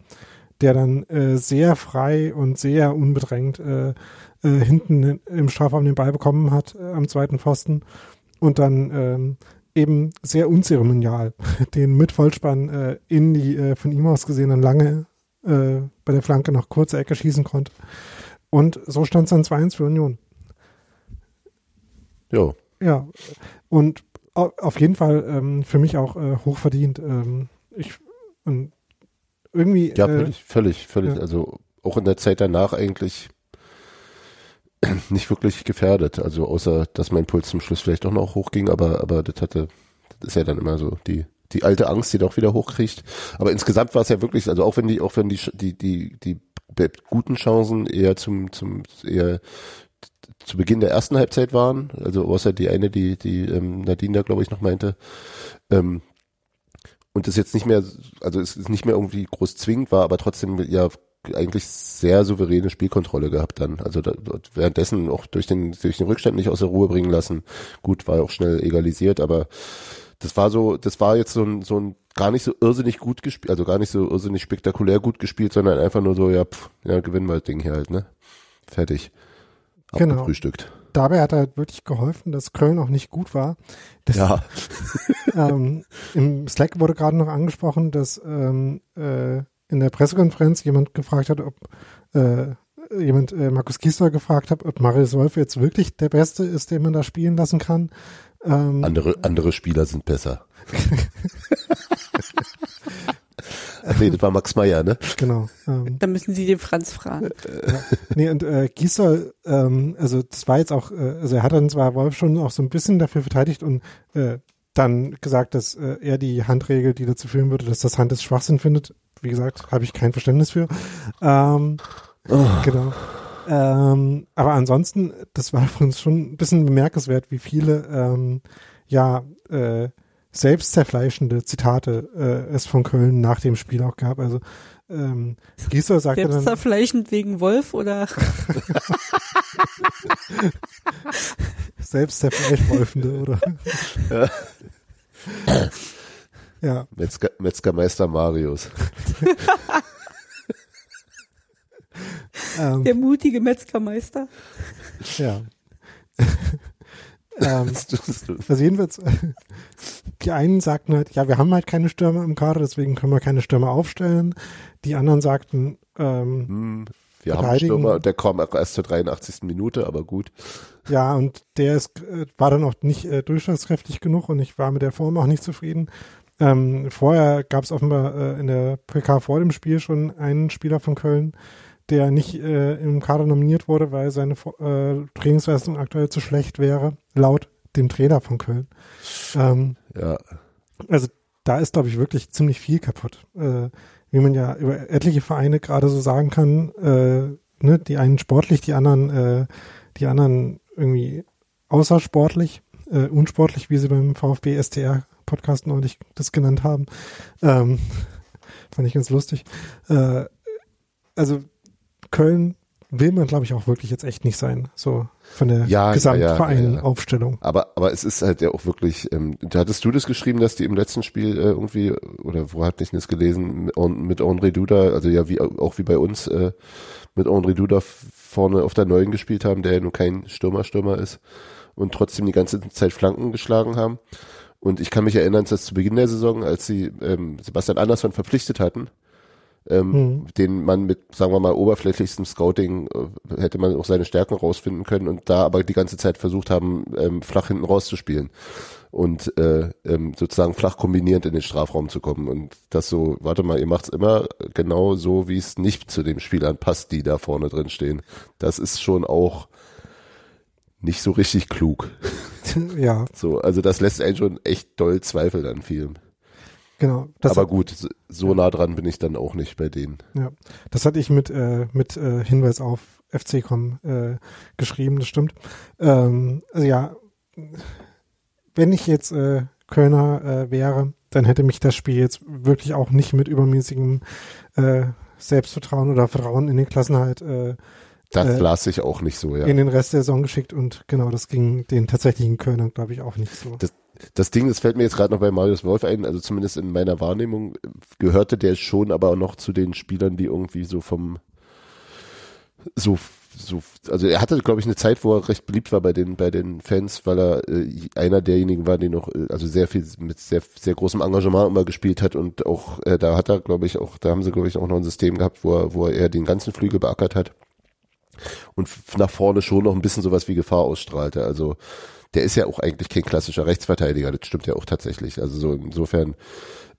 der dann äh, sehr frei und sehr unbedrängt äh, äh, hinten im Strafraum den Ball bekommen hat äh, am zweiten Pfosten und dann ähm, eben sehr unzeremonial den mit Vollspann äh, in die äh, von ihm aus gesehenen lange äh, bei der Flanke noch kurze Ecke schießen konnte. Und so stand es dann 2-1 für Union. Ja. Ja. Und auf jeden Fall ähm, für mich auch äh, hochverdient. Ähm, ich und irgendwie. Ja, völlig, äh, völlig, völlig. Ja. Also auch in der Zeit danach eigentlich nicht wirklich gefährdet. Also außer, dass mein Puls zum Schluss vielleicht doch noch hochging, aber, aber das hatte, das ist ja dann immer so die, die alte Angst, die doch wieder hochkriegt. Aber insgesamt war es ja wirklich, also auch wenn die, auch wenn die, die, die, die guten Chancen eher zum, zum, eher zu Beginn der ersten Halbzeit waren, also außer die eine, die, die ähm, Nadine da glaube ich noch meinte, ähm, und es jetzt nicht mehr, also es ist nicht mehr irgendwie groß zwingend war, aber trotzdem ja eigentlich sehr souveräne Spielkontrolle gehabt dann. Also da, währenddessen auch durch den, durch den Rückstand nicht aus der Ruhe bringen lassen. Gut, war auch schnell egalisiert, aber das war so, das war jetzt so ein, so ein gar nicht so irrsinnig gut gespielt, also gar nicht so irrsinnig spektakulär gut gespielt, sondern einfach nur so, ja, pff, ja, gewinnen wir das Ding hier halt, ne? Fertig. Genau. Abgefrühstückt. Dabei hat er halt wirklich geholfen, dass Köln auch nicht gut war. Das, ja. ähm, Im Slack wurde gerade noch angesprochen, dass ähm, äh, in der Pressekonferenz jemand gefragt hat, ob äh, jemand äh, Markus Giesler gefragt hat, ob Marius Wolf jetzt wirklich der Beste ist, den man da spielen lassen kann. Ähm, andere, andere Spieler sind besser. Nee, das war Max Meyer, ne? Genau. Ähm, Dann müssen Sie den Franz fragen. Ja. Nee, und äh, Giesler, ähm, also das war jetzt auch, äh, also er hat dann zwar Wolf schon auch so ein bisschen dafür verteidigt und äh, dann gesagt, dass äh, er die Handregel, die dazu führen würde, dass das Hand ist Schwachsinn findet, wie gesagt, habe ich kein Verständnis für. Ähm, oh. Genau. Ähm, aber ansonsten, das war für uns schon ein bisschen bemerkenswert, wie viele ähm, ja äh, selbstzerfleischende Zitate äh, es von Köln nach dem Spiel auch gab. Also ähm, Gieser sagte dann Selbstzerfleischend wegen Wolf oder Selbstzerfleischwolfende oder ja. Metzger, Metzgermeister Marius. ähm, Der mutige Metzgermeister. Ja. ähm, also jedenfalls, die einen sagten halt, ja, wir haben halt keine Stürmer im Kader, deswegen können wir keine Stürmer aufstellen. Die anderen sagten, ähm, hm, wir haben Stürmer, der kam erst zur 83. Minute, aber gut. Ja, und der ist, äh, war dann auch nicht äh, durchschlagskräftig genug und ich war mit der Form auch nicht zufrieden. Ähm, vorher gab es offenbar äh, in der PK vor dem Spiel schon einen Spieler von Köln, der nicht äh, im Kader nominiert wurde, weil seine äh, Trainingsleistung aktuell zu schlecht wäre, laut dem Trainer von Köln. Ähm, ja. Also da ist, glaube ich, wirklich ziemlich viel kaputt. Äh, wie man ja über etliche Vereine gerade so sagen kann, äh, ne, die einen sportlich, die anderen, äh, die anderen irgendwie außersportlich, äh, unsportlich, wie sie beim VfB STR Podcast neulich das genannt haben. Ähm, fand ich ganz lustig. Äh, also Köln will man, glaube ich, auch wirklich jetzt echt nicht sein. So von der ja, Gesamtverein-Aufstellung. Ja, ja, aber, aber es ist halt ja auch wirklich, ähm, hattest du das geschrieben, dass die im letzten Spiel äh, irgendwie, oder wo hat ich das gelesen, mit, André Duda, also ja, wie auch wie bei uns, äh, mit André Duda vorne auf der Neuen gespielt haben, der ja nur kein Stürmer-Stürmer ist und trotzdem die ganze Zeit Flanken geschlagen haben. Und ich kann mich erinnern, dass zu Beginn der Saison, als sie ähm, Sebastian Andersson verpflichtet hatten, ähm, mhm. den man mit, sagen wir mal, oberflächlichstem Scouting äh, hätte man auch seine Stärken rausfinden können und da aber die ganze Zeit versucht haben, ähm, flach hinten rauszuspielen und äh, ähm, sozusagen flach kombinierend in den Strafraum zu kommen und das so, warte mal, ihr macht's immer genau so, wie es nicht zu dem Spielern passt, die da vorne drin stehen. Das ist schon auch nicht so richtig klug. ja. So, also das lässt einen schon echt doll Zweifel an vielem. Genau. Aber gut, so nah dran bin ich dann auch nicht bei denen. Ja, das hatte ich mit, äh, mit äh, Hinweis auf FC.com äh, geschrieben, das stimmt. Ähm, also ja, wenn ich jetzt äh, Kölner äh, wäre, dann hätte mich das Spiel jetzt wirklich auch nicht mit übermäßigem äh, Selbstvertrauen oder Vertrauen in den Klassenhalt äh, das äh, las ich auch nicht so, ja. In den Rest der Saison geschickt und genau, das ging den tatsächlichen Kölnern, glaube ich, auch nicht so. Das, das Ding, das fällt mir jetzt gerade noch bei Marius Wolf ein, also zumindest in meiner Wahrnehmung gehörte der schon aber auch noch zu den Spielern, die irgendwie so vom so so also er hatte glaube ich eine Zeit, wo er recht beliebt war bei den bei den Fans, weil er äh, einer derjenigen war, die noch äh, also sehr viel mit sehr sehr großem Engagement immer gespielt hat und auch äh, da hat er glaube ich auch da haben sie glaube ich auch noch ein System gehabt, wo er wo er den ganzen Flügel beackert hat und nach vorne schon noch ein bisschen sowas wie Gefahr ausstrahlte. Also der ist ja auch eigentlich kein klassischer Rechtsverteidiger, das stimmt ja auch tatsächlich. Also so insofern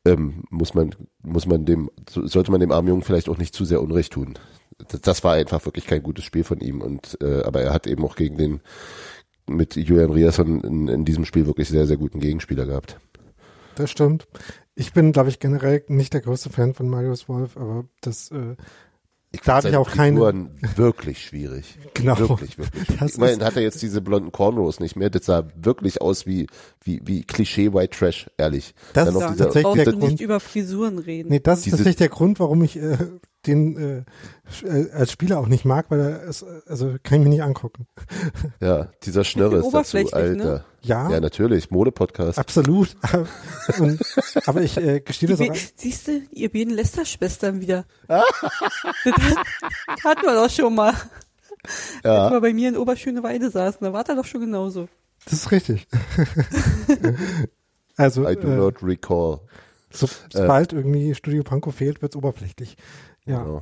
ähm, muss man muss man dem sollte man dem armen Jungen vielleicht auch nicht zu sehr Unrecht tun. Das, das war einfach wirklich kein gutes Spiel von ihm und äh, aber er hat eben auch gegen den mit Julian Riasson in, in diesem Spiel wirklich sehr sehr guten Gegenspieler gehabt. Das stimmt. Ich bin, glaube ich, generell nicht der größte Fan von Marius Wolf, aber das äh, ich da habe ich auch keine. wirklich schwierig. Genau. Wirklich, wirklich. Das Immerhin hat er jetzt diese blonden Cornrows nicht mehr. Das sah wirklich aus wie, wie, wie Klischee White Trash, ehrlich. Das ist tatsächlich der Grund. nicht über Frisuren reden. Nee, das ist tatsächlich der Grund, warum ich äh, den äh, äh, als Spieler auch nicht mag, weil er es, also kann ich mir nicht angucken. Ja, dieser Schnörre ist dazu, ne? Alter. Ne? Ja. Ja, natürlich, Mode-Podcast. Absolut. Und, aber ich äh, gestehe das auch. Siehst du, ihr beiden Lester-Schwestern wieder. das hatten wir doch schon mal. Ja. Als wir bei mir in Oberschöneweide saßen, da war er doch schon genauso. Das ist richtig. also. I do äh, not recall. So, sobald äh, irgendwie Studio Panko fehlt, wird's oberflächlich. Ja. Genau.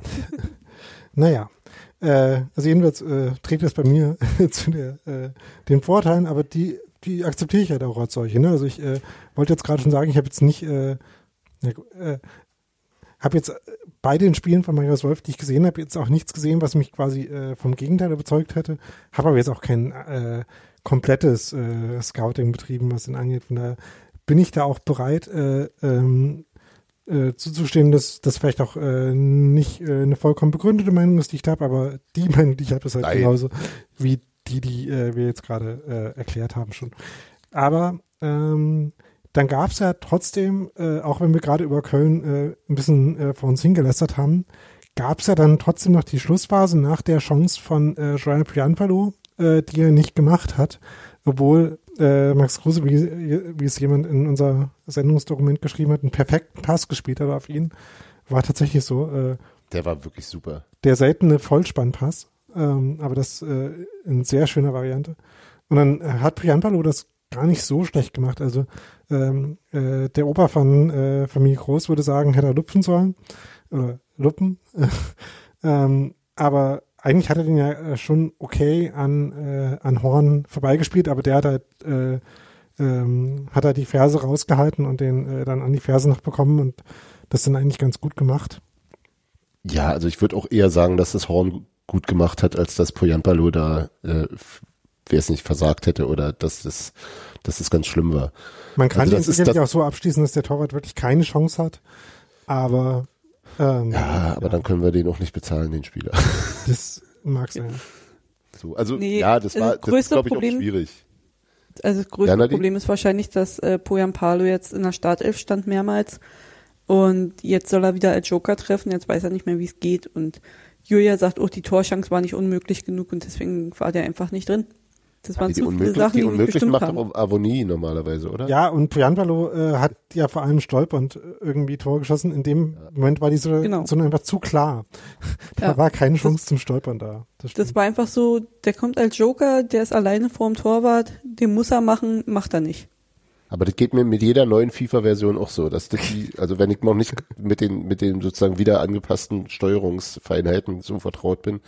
naja. Äh, also jedenfalls äh, trägt das bei mir zu der, äh, den Vorteilen, aber die, die akzeptiere ich halt auch als solche. Ne? Also ich äh, wollte jetzt gerade schon sagen, ich habe jetzt nicht, äh, äh, habe jetzt bei den Spielen von Marius Wolf, die ich gesehen habe, jetzt auch nichts gesehen, was mich quasi äh, vom Gegenteil überzeugt hätte. Habe aber jetzt auch kein äh, komplettes äh, Scouting betrieben, was ihn angeht. Von daher bin ich da auch bereit, äh, ähm, äh, zuzustimmen, dass das vielleicht auch äh, nicht äh, eine vollkommen begründete Meinung ist, die ich habe, aber die Meinung, die ich habe, ist halt Nein. genauso wie die, die äh, wir jetzt gerade äh, erklärt haben schon. Aber ähm, dann gab es ja trotzdem, äh, auch wenn wir gerade über Köln äh, ein bisschen äh, vor uns hingelästert haben, gab es ja dann trotzdem noch die Schlussphase nach der Chance von äh, Joanne Pianpalo, äh, die er nicht gemacht hat, obwohl äh, Max Kruse, wie, wie es jemand in unser Sendungsdokument geschrieben hat, einen perfekten Pass gespielt hat auf ihn. War tatsächlich so. Äh, der war wirklich super. Der seltene Vollspannpass, ähm, aber das äh, in sehr schöner Variante. Und dann hat Prianpalo das gar nicht so schlecht gemacht. Also ähm, äh, der Opa von äh, Familie Groß würde sagen, hätte er lupfen sollen. Oder luppen. ähm, aber eigentlich hat er den ja äh, schon okay an, äh, an Horn vorbeigespielt, aber der hat halt, äh, ähm, hat er die Ferse rausgehalten und den äh, dann an die Ferse noch bekommen und das dann eigentlich ganz gut gemacht. Ja, also ich würde auch eher sagen, dass das Horn gut gemacht hat, als dass Poyampalo da, äh, wer es nicht versagt hätte oder dass das, dass das ganz schlimm war. Man kann also den sicherlich auch so abschließen, dass der Torwart wirklich keine Chance hat, aber ähm, ja, aber ja. dann können wir den auch nicht bezahlen, den Spieler. Das mag sein. So, also nee, ja, das war das ist, glaube ich, Problem, auch schwierig. Also das größte ja, Problem ist wahrscheinlich, dass äh, Poyan Palo jetzt in der Startelf stand mehrmals Und jetzt soll er wieder als Joker treffen, jetzt weiß er nicht mehr, wie es geht. Und Julia sagt, oh, die Torchance war nicht unmöglich genug und deswegen war der einfach nicht drin. Das waren die zu viele Sachen, die, die unmöglich macht haben. auch Avonie normalerweise, oder? Ja, und Pianvalo äh, hat ja vor allem stolpernd irgendwie Tor geschossen. In dem Moment war die Situation genau. einfach zu klar. da ja. war keine Chance das, zum Stolpern da. Das, das, war einfach so, der kommt als Joker, der ist alleine vorm Torwart, den muss er machen, macht er nicht. Aber das geht mir mit jeder neuen FIFA-Version auch so, dass die, also wenn ich noch nicht mit den, mit den sozusagen wieder angepassten Steuerungsfeinheiten so vertraut bin,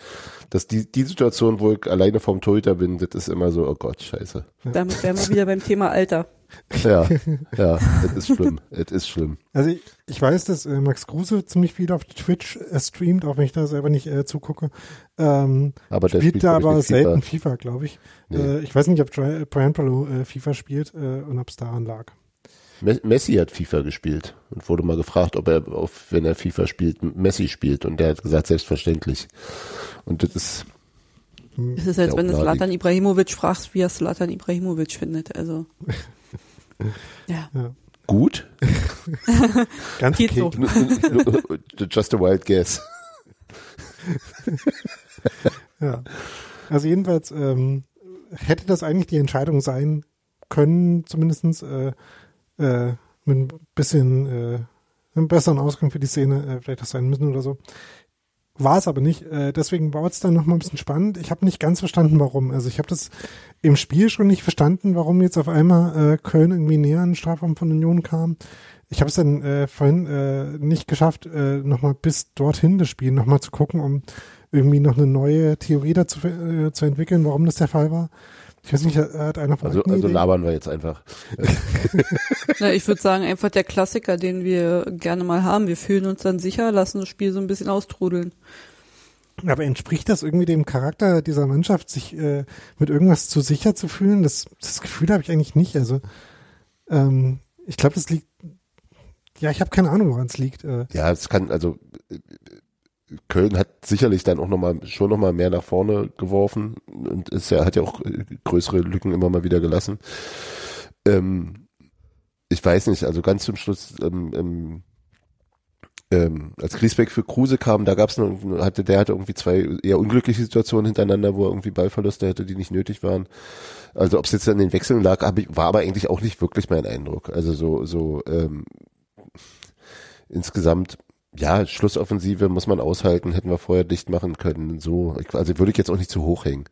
dass die, die Situation, wo ich alleine vom Torhüter bin, das ist immer so, oh Gott, scheiße. Damit wären wir wieder beim Thema Alter. Ja, ja, es ist schlimm. Es ist schlimm. Also ich, ich weiß, dass äh, Max Kruse ziemlich viel auf Twitch äh, streamt, auch wenn ich da selber nicht äh, zugucke. Ähm, aber der spielt, spielt da aber selten FIFA, FIFA glaube ich. Nee. Äh, ich weiß nicht, ob Brian Palo äh, FIFA spielt äh, und ob es daran lag. Messi hat FIFA gespielt und wurde mal gefragt, ob er, auf, wenn er FIFA spielt, Messi spielt. Und der hat gesagt, selbstverständlich. Und das ist. Es ist, als wenn du Slatan Ibrahimovic fragst, wie er Slatan Ibrahimovic findet. Also. Ja. ja. Gut? Ganz Geht okay. so. Just a wild guess. ja. Also jedenfalls ähm, hätte das eigentlich die Entscheidung sein können, zumindestens äh, äh, mit ein bisschen äh, einem besseren Ausgang für die Szene äh, vielleicht das sein müssen oder so. War es aber nicht. Äh, deswegen war es dann nochmal ein bisschen spannend. Ich habe nicht ganz verstanden, warum. Also ich habe das im Spiel schon nicht verstanden, warum jetzt auf einmal äh, Köln irgendwie näher an den Strafraum von Union kam. Ich habe es dann äh, vorhin äh, nicht geschafft, äh, nochmal bis dorthin das Spiel nochmal zu gucken, um irgendwie noch eine neue Theorie dazu äh, zu entwickeln, warum das der Fall war. Ich weiß nicht, hat einer von Also, also labern wir jetzt einfach. Na, ich würde sagen, einfach der Klassiker, den wir gerne mal haben. Wir fühlen uns dann sicher, lassen das Spiel so ein bisschen austrudeln. Aber entspricht das irgendwie dem Charakter dieser Mannschaft, sich äh, mit irgendwas zu sicher zu fühlen? Das, das Gefühl habe ich eigentlich nicht. Also ähm, ich glaube, das liegt. Ja, ich habe keine Ahnung, woran es liegt. Äh. Ja, es kann also Köln hat sicherlich dann auch noch mal schon noch mal mehr nach vorne geworfen und ist ja hat ja auch größere Lücken immer mal wieder gelassen. Ähm, ich weiß nicht, also ganz zum Schluss ähm, ähm, ähm, als Griesbeck für Kruse kam, da gab's noch, hatte der hatte irgendwie zwei eher unglückliche Situationen hintereinander, wo er irgendwie Ballverluste hätte, die nicht nötig waren. Also ob es jetzt an den Wechseln lag, ich, war aber eigentlich auch nicht wirklich mein Eindruck. Also so so ähm, insgesamt ja, Schlussoffensive muss man aushalten, hätten wir vorher dicht machen können. So, also würde ich jetzt auch nicht zu hoch hängen.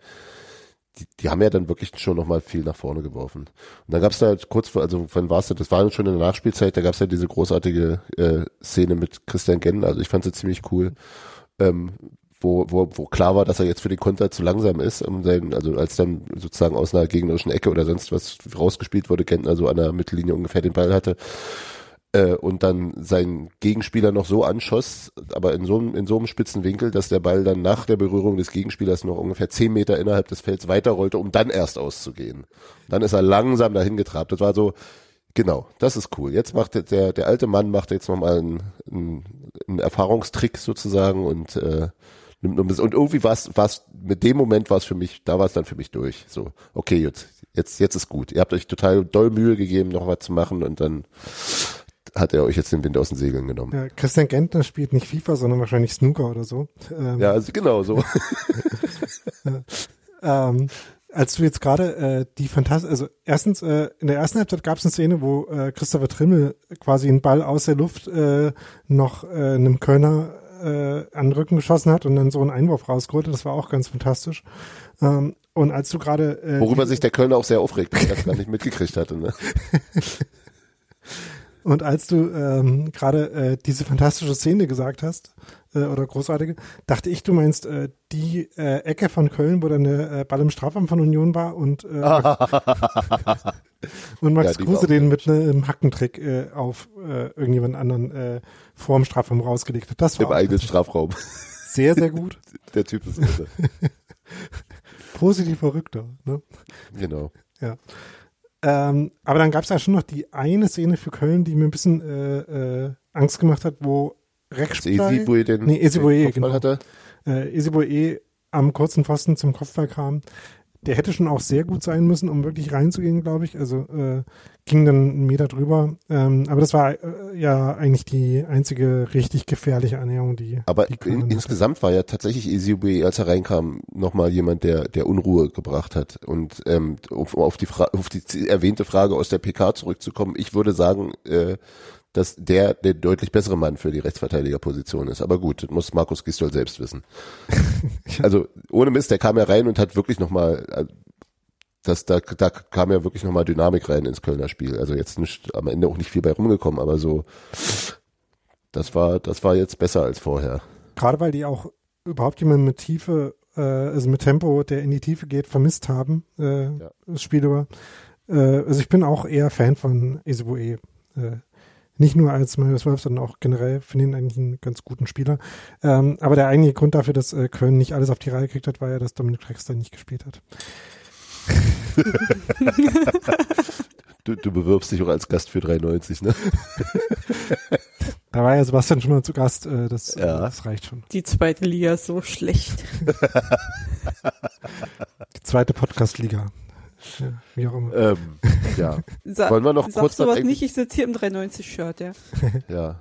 Die, die haben ja dann wirklich schon nochmal viel nach vorne geworfen. Und dann gab es da kurz vor, also wann war es das? Das war schon in der Nachspielzeit, da gab es ja diese großartige äh, Szene mit Christian Genn, also ich fand sie ziemlich cool, ähm, wo, wo, wo klar war, dass er jetzt für den Konter zu langsam ist, um sein, also als dann sozusagen aus einer gegnerischen Ecke oder sonst was rausgespielt wurde, Gentner so an der Mittellinie ungefähr den Ball hatte äh, und dann seinen Gegenspieler noch so anschoss, aber in so, einem in so einem spitzen Winkel, dass der Ball dann nach der Berührung des Gegenspielers noch ungefähr zehn Meter innerhalb des Felds weiterrollte, um dann erst auszugehen. Dann ist er langsam dahin getrabt. Das war so, genau, das ist cool. Jetzt macht der, der alte Mann macht jetzt nochmal einen, einen, einen Erfahrungstrick sozusagen und äh, nimmt und irgendwie war es mit dem Moment war es für mich, da war es dann für mich durch. So, okay, jetzt, jetzt, jetzt ist gut. Ihr habt euch total doll Mühe gegeben, noch was zu machen und dann hat er euch jetzt den Wind aus den Segeln genommen. Ja, Christian Gentner spielt nicht FIFA, sondern wahrscheinlich Snooker oder so. Ähm, ja, also genau so. ähm, als du jetzt gerade äh, die Fantasie, also erstens, äh, in der ersten Halbzeit gab es eine Szene, wo äh, Christopher Trimmel quasi einen Ball aus der Luft äh, noch äh, einem Kölner äh, an den Rücken geschossen hat und dann so einen Einwurf rausgeholt. Das war auch ganz fantastisch. Ähm, und als du gerade äh, worüber sich der Kölner auch sehr aufregt, weil er das gar nicht mitgekriegt hatte. Ne? Und als du ähm, gerade äh, diese fantastische Szene gesagt hast, äh, oder großartige, dachte ich, du meinst äh, die äh, Ecke von Köln, wo dann der äh, Ball im Strafraum von Union war und, äh, und Max ja, Kruse den mit einem Hackentrick äh, auf äh, irgendjemand anderen äh, vor dem Strafraum rausgelegt hat. Das war Im eigenen Strafraum. Sehr, sehr gut. der Typ ist. Positiv verrückter. Ne? Genau. Ja. Ähm, aber dann gab es ja schon noch die eine Szene für Köln, die mir ein bisschen äh, äh, Angst gemacht hat, wo Rex Esibue den, nee, Esibue, genau. hatte. Äh, Esibue am kurzen Pfosten zum Kopfball kam. Der hätte schon auch sehr gut sein müssen, um wirklich reinzugehen, glaube ich. Also äh, ging dann einen Meter drüber. Ähm, aber das war äh, ja eigentlich die einzige richtig gefährliche Annäherung, die. Aber die in, insgesamt war ja tatsächlich Eziobe, als er reinkam, nochmal jemand, der der Unruhe gebracht hat. Und ähm, um auf die, Fra auf die erwähnte Frage aus der PK zurückzukommen, ich würde sagen, äh, dass der der deutlich bessere Mann für die Rechtsverteidigerposition ist. Aber gut, das muss Markus Gistol selbst wissen. also ohne Mist, der kam ja rein und hat wirklich nochmal, äh, das, da, da kam ja wirklich nochmal Dynamik rein ins Kölner Spiel. Also jetzt nicht, am Ende auch nicht viel bei rumgekommen, aber so, das war, das war jetzt besser als vorher. Gerade weil die auch überhaupt jemanden mit Tiefe, äh, also mit Tempo, der in die Tiefe geht, vermisst haben, äh, ja. das Spiel über. Äh, also ich bin auch eher Fan von Isibue. Äh, nicht nur als Marius Wolf, sondern auch generell finde ihn eigentlich einen ganz guten Spieler. Ähm, aber der eigentliche Grund dafür, dass äh, Köln nicht alles auf die Reihe gekriegt hat, war ja, dass Dominik Drexler nicht gespielt hat. du, du bewirbst dich auch als Gast für 93, ne? Da war ja Sebastian schon mal zu Gast, äh, das, ja. das reicht schon. Die zweite Liga ist so schlecht. Die zweite Podcast-Liga. Ja, wie auch immer. Ähm, ja. Sa Wollen wir noch Sagst kurz sowas nicht, ich sitze hier im 390-Shirt, ja. ja.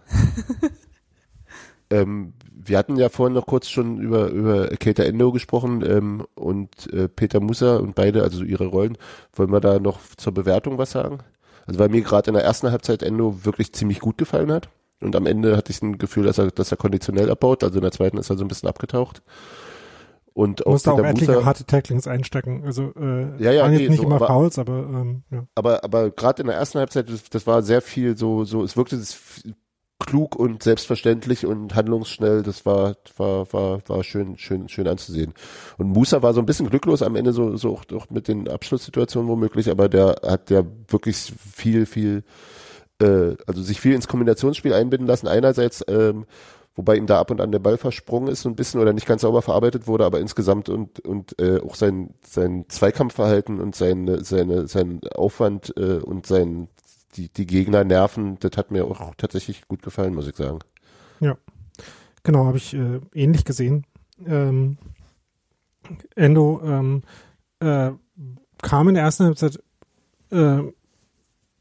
ähm, wir hatten ja vorhin noch kurz schon über, über Keita Endo gesprochen ähm, und äh, Peter Musa und beide, also ihre Rollen. Wollen wir da noch zur Bewertung was sagen? Also weil mir gerade in der ersten Halbzeit Endo wirklich ziemlich gut gefallen hat. Und am Ende hatte ich ein Gefühl, dass er, dass er konditionell abbaut. Also in der zweiten ist er so ein bisschen abgetaucht. Und auch Musste auch etliche harte Tacklings einstecken. Also äh, ja, ja, waren jetzt nicht so, immer aber, Fouls, aber ähm, ja. Aber aber gerade in der ersten Halbzeit, das, das, war sehr viel so so. Es wirkte klug und selbstverständlich und handlungsschnell. Das war war war war schön schön schön anzusehen. Und Musa war so ein bisschen glücklos am Ende so so auch, auch mit den Abschlusssituationen womöglich, aber der hat ja wirklich viel viel äh, also sich viel ins Kombinationsspiel einbinden lassen. Einerseits ähm, wobei ihm da ab und an der Ball versprungen ist so ein bisschen oder nicht ganz sauber verarbeitet wurde, aber insgesamt und und äh, auch sein sein Zweikampfverhalten und seine seine sein Aufwand äh, und sein die die Gegner nerven, das hat mir auch tatsächlich gut gefallen, muss ich sagen. Ja, genau, habe ich äh, ähnlich gesehen. Ähm, Endo ähm, äh, kam in der ersten Halbzeit äh,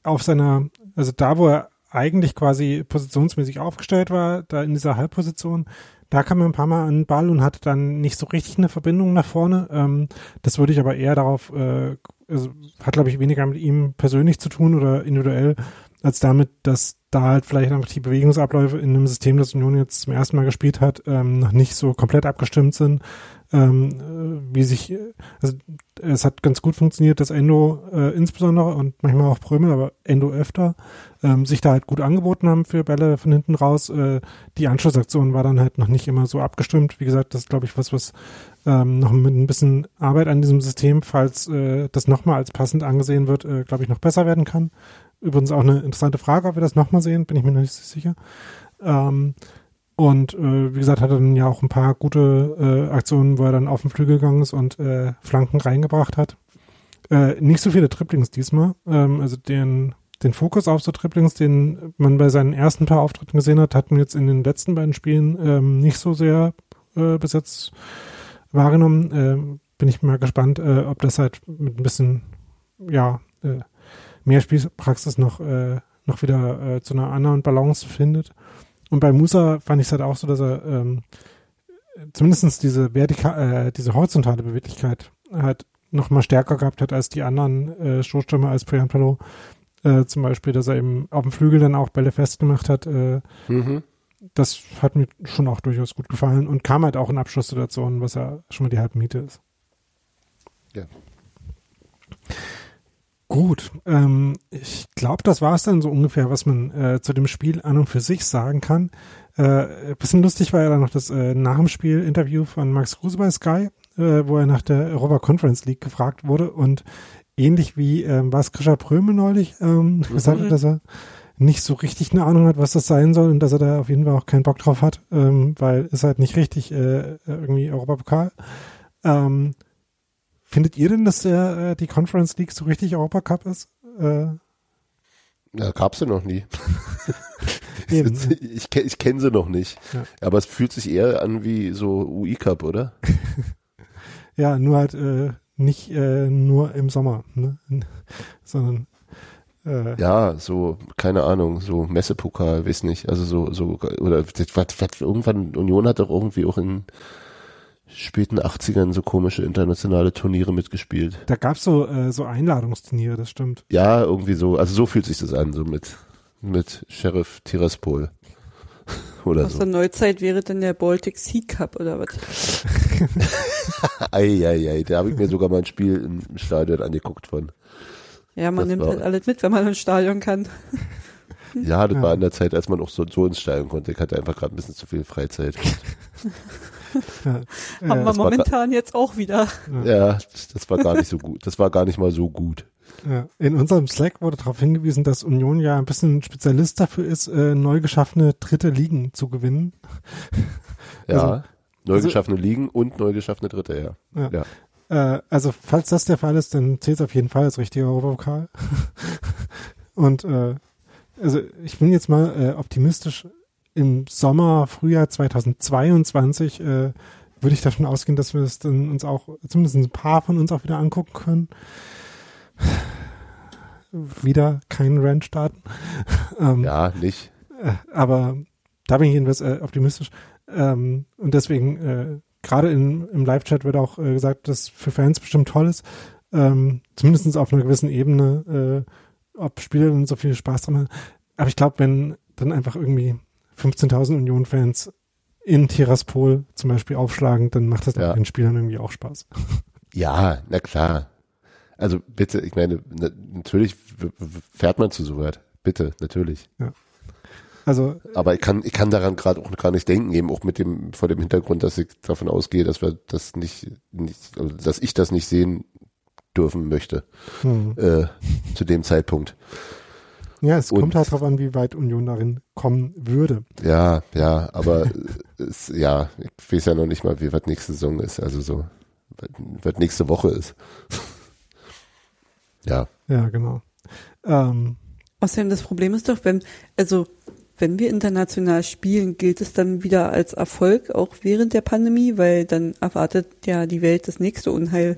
auf seiner, also da, wo er eigentlich quasi positionsmäßig aufgestellt war, da in dieser Halbposition. Da kam er ein paar Mal an den Ball und hatte dann nicht so richtig eine Verbindung nach vorne. Ähm, das würde ich aber eher darauf, äh, also hat glaube ich weniger mit ihm persönlich zu tun oder individuell, als damit, dass da halt vielleicht einfach die Bewegungsabläufe in einem System, das Union jetzt zum ersten Mal gespielt hat, ähm, noch nicht so komplett abgestimmt sind ähm, äh, wie sich, also es hat ganz gut funktioniert, dass Endo äh, insbesondere und manchmal auch Prömel, aber Endo öfter, ähm, sich da halt gut angeboten haben für Bälle von hinten raus. Äh, die Anschlussaktion war dann halt noch nicht immer so abgestimmt. Wie gesagt, das ist, glaube ich, was, was ähm, noch mit ein bisschen Arbeit an diesem System, falls äh, das nochmal als passend angesehen wird, äh, glaube ich, noch besser werden kann. Übrigens auch eine interessante Frage, ob wir das nochmal sehen, bin ich mir noch nicht so sicher. Ähm, und äh, wie gesagt, hat er dann ja auch ein paar gute äh, Aktionen, wo er dann auf den Flügel gegangen ist und äh, Flanken reingebracht hat. Äh, nicht so viele Triplings diesmal. Ähm, also den, den Fokus auf so Triplings, den man bei seinen ersten paar Auftritten gesehen hat, hatten wir jetzt in den letzten beiden Spielen ähm, nicht so sehr äh, bis jetzt wahrgenommen. Äh, bin ich mal gespannt, äh, ob das halt mit ein bisschen, ja, äh, mehr Spielpraxis noch, äh, noch wieder äh, zu einer anderen Balance findet. Und bei Musa fand ich es halt auch so, dass er ähm, zumindest diese vertikal, äh, diese horizontale Beweglichkeit halt noch mal stärker gehabt hat als die anderen äh, Stoßstürmer als Priyan Palo. Äh, zum Beispiel, dass er eben auf dem Flügel dann auch Bälle festgemacht hat. Äh, mhm. Das hat mir schon auch durchaus gut gefallen und kam halt auch in Abschlusssituationen, was ja schon mal die halbe Miete ist. Ja. Gut, ähm, ich glaube, das war es dann so ungefähr, was man äh, zu dem Spiel an und für sich sagen kann. Äh, bisschen lustig war ja dann noch das äh, nach dem Spiel Interview von Max Kruse bei Sky, äh, wo er nach der Europa Conference League gefragt wurde und ähnlich wie ähm, was Krischer Prömel neulich ähm, mhm. gesagt hat, dass er nicht so richtig eine Ahnung hat, was das sein soll und dass er da auf jeden Fall auch keinen Bock drauf hat, ähm, weil ist halt nicht richtig äh, irgendwie Europapokal. Ähm, Findet ihr denn, dass der, äh, die Conference League so richtig Europacup ist? Äh, ja, gab sie noch nie. ich ich kenne sie noch nicht. Ja. Aber es fühlt sich eher an wie so UI Cup, oder? ja, nur halt äh, nicht äh, nur im Sommer, ne? sondern äh, ja, so, keine Ahnung, so Messepokal, weiß nicht, also so, so, oder was, was, irgendwann, Union hat doch irgendwie auch in späten 80ern so komische internationale Turniere mitgespielt. Da gab's so, äh, so Einladungsturniere, das stimmt. Ja, irgendwie so, also so fühlt sich das an, so mit, mit Sheriff Tiraspol. oder Aus so. der Neuzeit wäre dann der Baltic Sea Cup oder was? Eieiei, da habe ich mir sogar mal ein Spiel im Stadion angeguckt von. Ja, man das nimmt halt alles mit, wenn man ins Stadion kann. Ja, das ja. war in der Zeit, als man auch so, so ins Stadion konnte. Ich hatte einfach gerade ein bisschen zu viel Freizeit. ja. Haben wir momentan jetzt auch wieder. Ja, das war gar nicht so gut. Das war gar nicht mal so gut. Ja. In unserem Slack wurde darauf hingewiesen, dass Union ja ein bisschen Spezialist dafür ist, äh, neu geschaffene dritte Ligen zu gewinnen. Ja, also, neu also geschaffene also, Ligen und neu geschaffene dritte, ja. ja. ja. Äh, also falls das der Fall ist, dann zählt es auf jeden Fall als richtiger Europapokal. Und äh, also ich bin jetzt mal äh, optimistisch. Im Sommer, Frühjahr 2022 äh, würde ich davon ausgehen, dass wir es dann uns auch, zumindest ein paar von uns auch wieder angucken können. Wieder keinen Rant starten. ähm, ja, nicht. Äh, aber da bin ich jedenfalls äh, optimistisch. Ähm, und deswegen äh, gerade im Live-Chat wird auch äh, gesagt, dass für Fans bestimmt toll ist, ähm, zumindest auf einer gewissen Ebene, äh, ob Spiele dann so viel Spaß dran haben. Aber ich glaube, wenn dann einfach irgendwie 15.000 Union-Fans in Tiraspol zum Beispiel aufschlagen, dann macht das ja. den Spielern irgendwie auch Spaß. Ja, na klar. Also bitte, ich meine, natürlich fährt man zu so weit. Bitte, natürlich. Ja. Also, aber ich kann, ich kann daran gerade auch gar nicht denken, eben auch mit dem, vor dem Hintergrund, dass ich davon ausgehe, dass wir das nicht, nicht also dass ich das nicht sehen dürfen möchte, hm. äh, zu dem Zeitpunkt. Ja, es Und, kommt halt darauf an, wie weit Union darin kommen würde. Ja, ja, aber es, ja, ich weiß ja noch nicht mal, wie was nächste Saison ist, also so, was nächste Woche ist. ja. Ja, genau. Ähm, Außerdem, das Problem ist doch, wenn, also wenn wir international spielen, gilt es dann wieder als Erfolg, auch während der Pandemie, weil dann erwartet ja die Welt das nächste Unheil.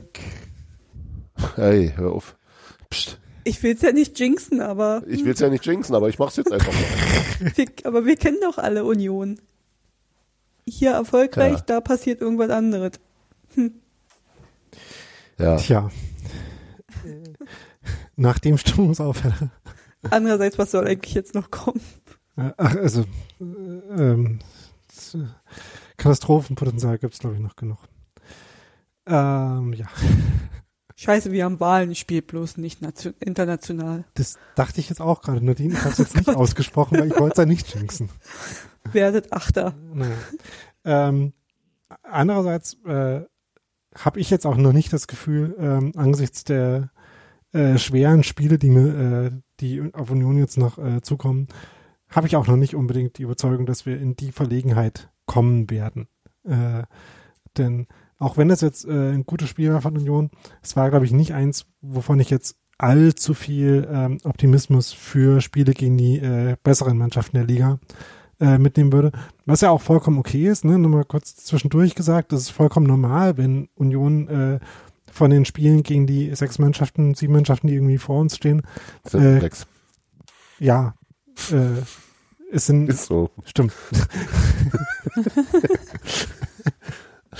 Hey, hör auf. Psst. Ich will's ja nicht jinxen, aber. Ich will's ja nicht jinxen, aber ich mach's jetzt einfach mal. wir, aber wir kennen doch alle Union. Hier erfolgreich, ja. da passiert irgendwas anderes. Hm. Ja. Tja. Nach dem Stimmungsaufheller. Andererseits, was soll eigentlich jetzt noch kommen? Ach, also äh, ähm, Katastrophenpotenzial gibt es, glaube ich, noch genug. Ähm, ja. Scheiße, wir haben Wahlen, ich spiele bloß nicht international. Das dachte ich jetzt auch gerade, Nadine, ich habe es jetzt nicht ausgesprochen, weil ich wollte es ja nicht jinxen. Werdet Achter. Naja. Ähm, andererseits äh, habe ich jetzt auch noch nicht das Gefühl, ähm, angesichts der äh, schweren Spiele, die mir, äh, die auf Union jetzt noch äh, zukommen, habe ich auch noch nicht unbedingt die Überzeugung, dass wir in die Verlegenheit kommen werden. Äh, denn auch wenn das jetzt äh, ein gutes Spiel war von Union, es war, glaube ich, nicht eins, wovon ich jetzt allzu viel ähm, Optimismus für Spiele gegen die äh, besseren Mannschaften der Liga äh, mitnehmen würde. Was ja auch vollkommen okay ist, ne? Nochmal kurz zwischendurch gesagt, das ist vollkommen normal, wenn Union äh, von den Spielen gegen die sechs Mannschaften, sieben Mannschaften, die irgendwie vor uns stehen. Äh, sechs. Ja, äh, es sind, ist so. Stimmt.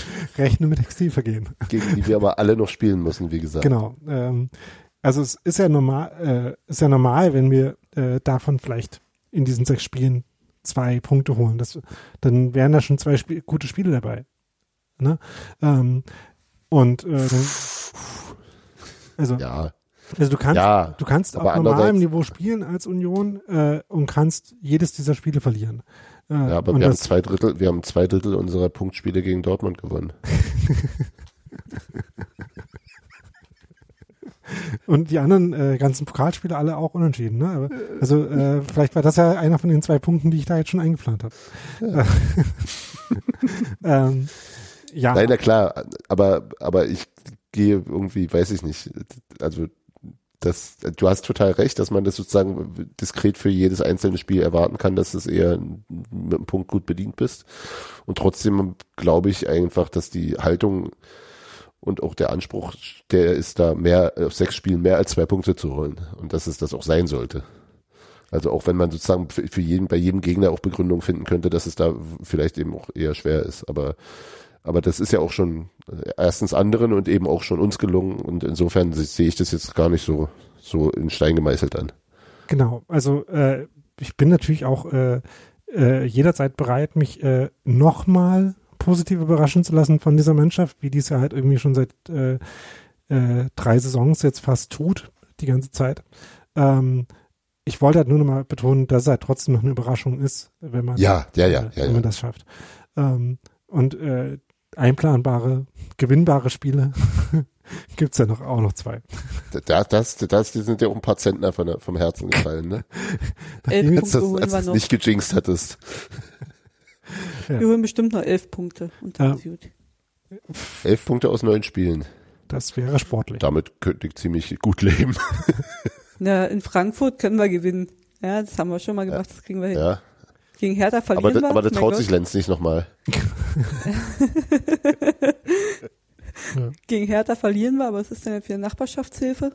Rechne mit Exilvergehen. Gegen die wir aber alle noch spielen müssen, wie gesagt. Genau. Ähm, also es ist ja normal, äh, ist ja normal, wenn wir äh, davon vielleicht in diesen sechs Spielen zwei Punkte holen. Das, dann wären da schon zwei Spiel, gute Spiele dabei. Ne? Ähm, und äh, dann, also ja. Also du kannst, ja, du kannst auf normalem Niveau spielen als Union äh, und kannst jedes dieser Spiele verlieren. Ja, aber wir haben zwei Drittel, wir haben zwei Drittel unserer Punktspiele gegen Dortmund gewonnen. und die anderen äh, ganzen Pokalspiele alle auch unentschieden. Ne? Aber, also äh, vielleicht war das ja einer von den zwei Punkten, die ich da jetzt schon eingeplant habe. Ja. ähm, ja. Nein, na klar, aber aber ich gehe irgendwie, weiß ich nicht, also das, du hast total recht, dass man das sozusagen diskret für jedes einzelne Spiel erwarten kann, dass es eher mit einem Punkt gut bedient bist. Und trotzdem glaube ich einfach, dass die Haltung Und auch der Anspruch, der ist da mehr, auf sechs Spielen mehr als zwei Punkte zu holen. Und dass es das auch sein sollte. Also auch wenn man sozusagen für jeden, bei jedem Gegner auch Begründung finden könnte, dass es da vielleicht eben auch eher schwer ist. Aber, aber das ist ja auch schon erstens anderen und eben auch schon uns gelungen. Und insofern sehe ich das jetzt gar nicht so, so in Stein gemeißelt an. Genau. Also, äh, ich bin natürlich auch, äh, äh, jederzeit bereit, mich äh, nochmal positiv überraschen zu lassen von dieser Mannschaft, wie dies ja halt irgendwie schon seit äh, äh, drei Saisons jetzt fast tut, die ganze Zeit. Ähm, ich wollte halt nur noch mal betonen, dass es halt trotzdem noch eine Überraschung ist, wenn man, ja, ja, ja, äh, wenn ja, man das schafft. Ähm, und äh, einplanbare, gewinnbare Spiele gibt's ja noch auch noch zwei. Da, das, das, die sind ja auch ein paar Zentner von der, vom Herzen gefallen, ne? elf als Punkte das, als wir nicht gejinxt hattest. Ja. Wir holen bestimmt noch elf Punkte. Und dann Ja. ist gut. Elf Punkte aus neun Spielen. Das wäre sportlich. Damit könnte ich ziemlich gut leben. Na, in Frankfurt können wir gewinnen. Ja, das haben wir schon mal gemacht, das kriegen wir hin. Ja. Gegen Hertha verlieren Aber, wir. aber da traut Gott. sich Lenz nicht nochmal. Gegen Hertha verlieren wir, aber was ist denn jetzt für Nachbarschaftshilfe?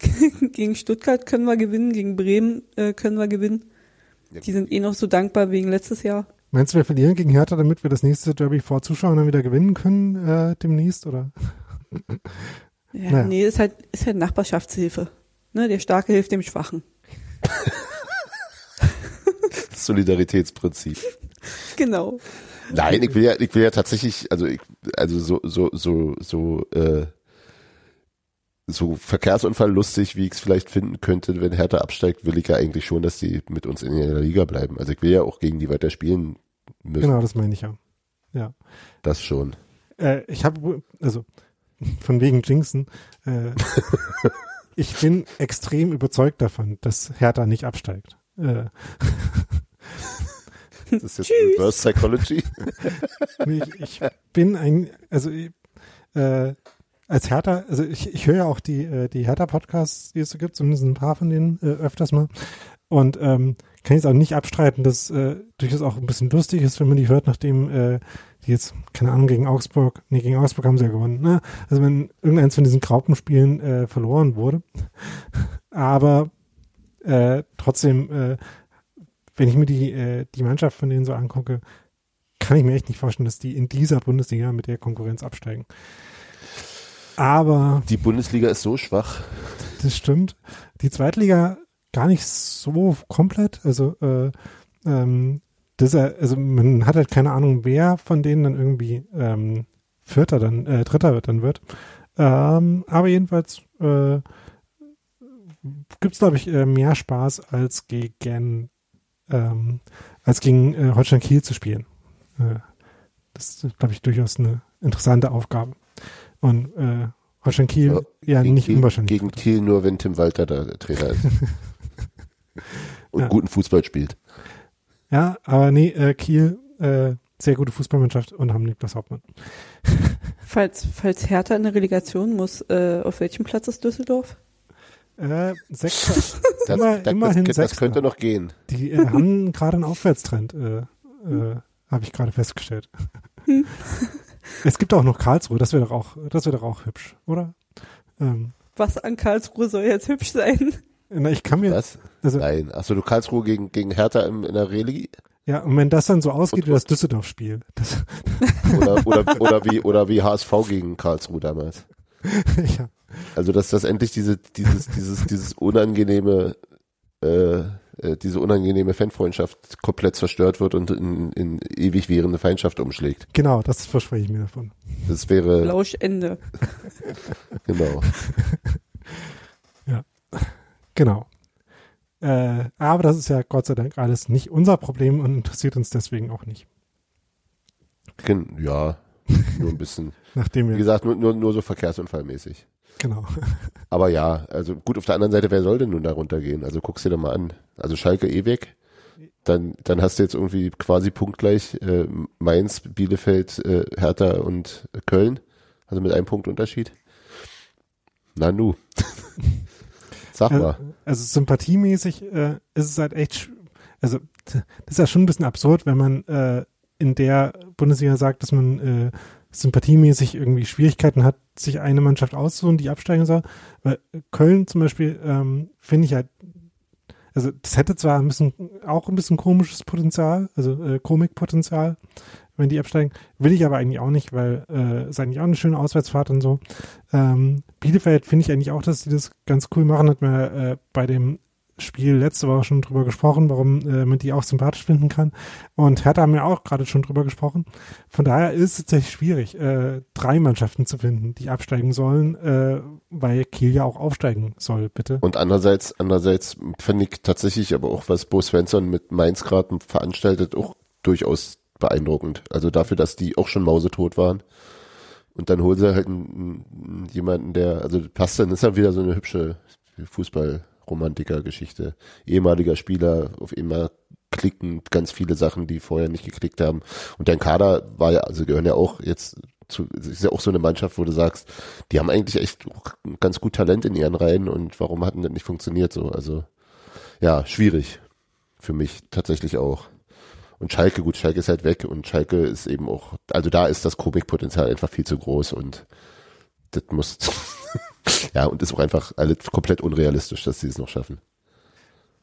gegen Stuttgart können wir gewinnen, gegen Bremen äh, können wir gewinnen. Ja. Die sind eh noch so dankbar wegen letztes Jahr. Meinst du, wir verlieren gegen Hertha, damit wir das nächste Derby vor Zuschauern dann wieder gewinnen können äh, demnächst? Oder? Ja, Naja. Nee, ist halt, ist halt Nachbarschaftshilfe. Ne, der Starke hilft dem Schwachen. Das Solidaritätsprinzip. Genau. Nein, ich will ja, ich will ja tatsächlich, also ich, also so, so, so, so, äh, so Verkehrsunfall-lustig, wie ich es vielleicht finden könnte, wenn Hertha absteigt, will ich ja eigentlich schon, dass die mit uns in der Liga bleiben. Also ich will ja auch gegen die weiter spielen müssen. Genau, das meine ich ja. Ja. Das schon. Äh, ich habe, also von wegen Jinxen, äh, ich bin extrem überzeugt davon, dass Hertha nicht absteigt. Äh, Das ist jetzt Reverse Psychology. nee, ich, ich bin ein, also äh, als Hertha, also ich, ich höre ja auch die, äh, die Hertha-Podcasts, die es so gibt, zumindest ein paar von denen äh, öfters mal. Und ähm, kann ich es auch nicht abstreiten, dass äh, durchaus auch ein bisschen lustig ist, wenn man die hört, nachdem äh, die jetzt, keine Ahnung, gegen Augsburg, nee, gegen Augsburg haben sie ja gewonnen, ne? Also wenn irgendeins von diesen Graupenspielen äh, verloren wurde. Aber äh, trotzdem, äh, wenn ich mir die, äh, die Mannschaft von denen so angucke, kann ich mir echt nicht vorstellen, dass die in dieser Bundesliga mit der Konkurrenz absteigen. Aber Die Bundesliga ist so schwach. das stimmt. Die Zweitliga gar nicht so komplett. Also, äh, ähm, das, äh, also man hat halt keine Ahnung, wer von denen dann irgendwie ähm, Vierter dann, äh, Dritter wird dann wird. Ähm, aber jedenfalls äh, gibt es, glaube ich, äh, mehr Spaß als gegen ähm, als gegen äh, Holstein Kiel zu spielen. Äh, das ist, glaube ich, durchaus eine interessante Aufgabe. Und äh, Holstein Kiel ja, gegen nicht unwahrscheinlich. Gegen Thiel nur, wenn Tim Walter da der Trainer ist. Und Ja. guten Fußball spielt. Ja, aber nee, äh, Kiel, äh, sehr gute Fußballmannschaft und haben Niklas Hauptmann. Falls, falls Hertha in der Relegation muss, äh, auf welchem Platz ist Düsseldorf? Äh, Sechster. Das, Immer- das, immerhin das, das könnte noch gehen. Die äh, haben gerade einen Aufwärtstrend, äh, äh, habe ich gerade festgestellt. es gibt auch noch Karlsruhe, das wäre doch auch, das wäre doch auch hübsch, oder? Ähm, Was an Karlsruhe soll jetzt hübsch sein? na, ich kann mir, Was? also, Nein. Achso, du Karlsruhe gegen, gegen Hertha im, in der Reli? ja, und wenn das dann so ausgeht Und- wie das Düsseldorf-Spiel, das, Oder, oder, oder, wie, oder wie HSV gegen Karlsruhe damals. ja, Also, dass das endlich diese, dieses, dieses, dieses unangenehme, äh, äh, diese unangenehme Fanfreundschaft komplett zerstört wird und in, in ewig währende Feindschaft umschlägt. genau, das verspreche ich mir davon. Das wäre, Lauschende. genau. Genau. Äh, aber das ist ja Gott sei Dank alles nicht unser Problem und interessiert uns deswegen auch nicht. Ja, nur ein bisschen. Nachdem Wie wir, gesagt, nur, nur, nur so verkehrsunfallmäßig. Genau. Aber ja, also gut, auf der anderen Seite, wer soll denn nun da runtergehen? Also guck's dir doch mal an. Also Schalke eh weg. Dann, dann hast du jetzt irgendwie quasi punktgleich äh, Mainz, Bielefeld, äh, Hertha und Köln. Also mit einem Punkt Unterschied. Na nu. Sag Also, mal. also sympathiemäßig äh, ist es halt echt, also das ist ja schon ein bisschen absurd, wenn man äh, in der Bundesliga sagt, dass man äh, sympathiemäßig irgendwie Schwierigkeiten hat, sich eine Mannschaft auszusuchen, die absteigen soll. Weil Köln zum Beispiel ähm, finde ich halt, also das hätte zwar ein bisschen auch ein bisschen komisches Potenzial, also äh, Komikpotenzial, wenn die absteigen, will ich aber eigentlich auch nicht, weil äh, eigentlich auch eine schöne Auswärtsfahrt und so. Ähm, Bielefeld finde ich eigentlich auch, dass die das ganz cool machen, hat mir äh, bei dem Spiel letzte Woche schon drüber gesprochen, warum äh, man die auch sympathisch finden kann. Und Hertha haben wir auch gerade schon drüber gesprochen. Von daher ist es tatsächlich schwierig, äh, drei Mannschaften zu finden, die absteigen sollen, äh, weil Kiel ja auch aufsteigen soll, bitte. Und andererseits, andererseits finde ich tatsächlich aber auch, was Bo Svensson mit Mainz gerade veranstaltet, auch durchaus beeindruckend. Also dafür, dass die auch schon mausetot waren. Und dann holen sie halt einen, jemanden, der, also passt dann, ist ja wieder so eine hübsche Fußball- Romantiker-Geschichte. Ehemaliger Spieler, auf immer klicken ganz viele Sachen, die vorher nicht geklickt haben. Und dein Kader war ja, also gehören ja auch jetzt zu, ist ja auch so eine Mannschaft, wo du sagst, die haben eigentlich echt ganz gut Talent in ihren Reihen und warum hat denn das nicht funktioniert so? Also, ja, schwierig. Für mich tatsächlich auch. Und Schalke, gut, Schalke ist halt weg und Schalke ist eben auch, also da ist das Komikpotenzial einfach viel zu groß und das muss, ja, und ist auch einfach alles komplett unrealistisch, dass sie es noch schaffen.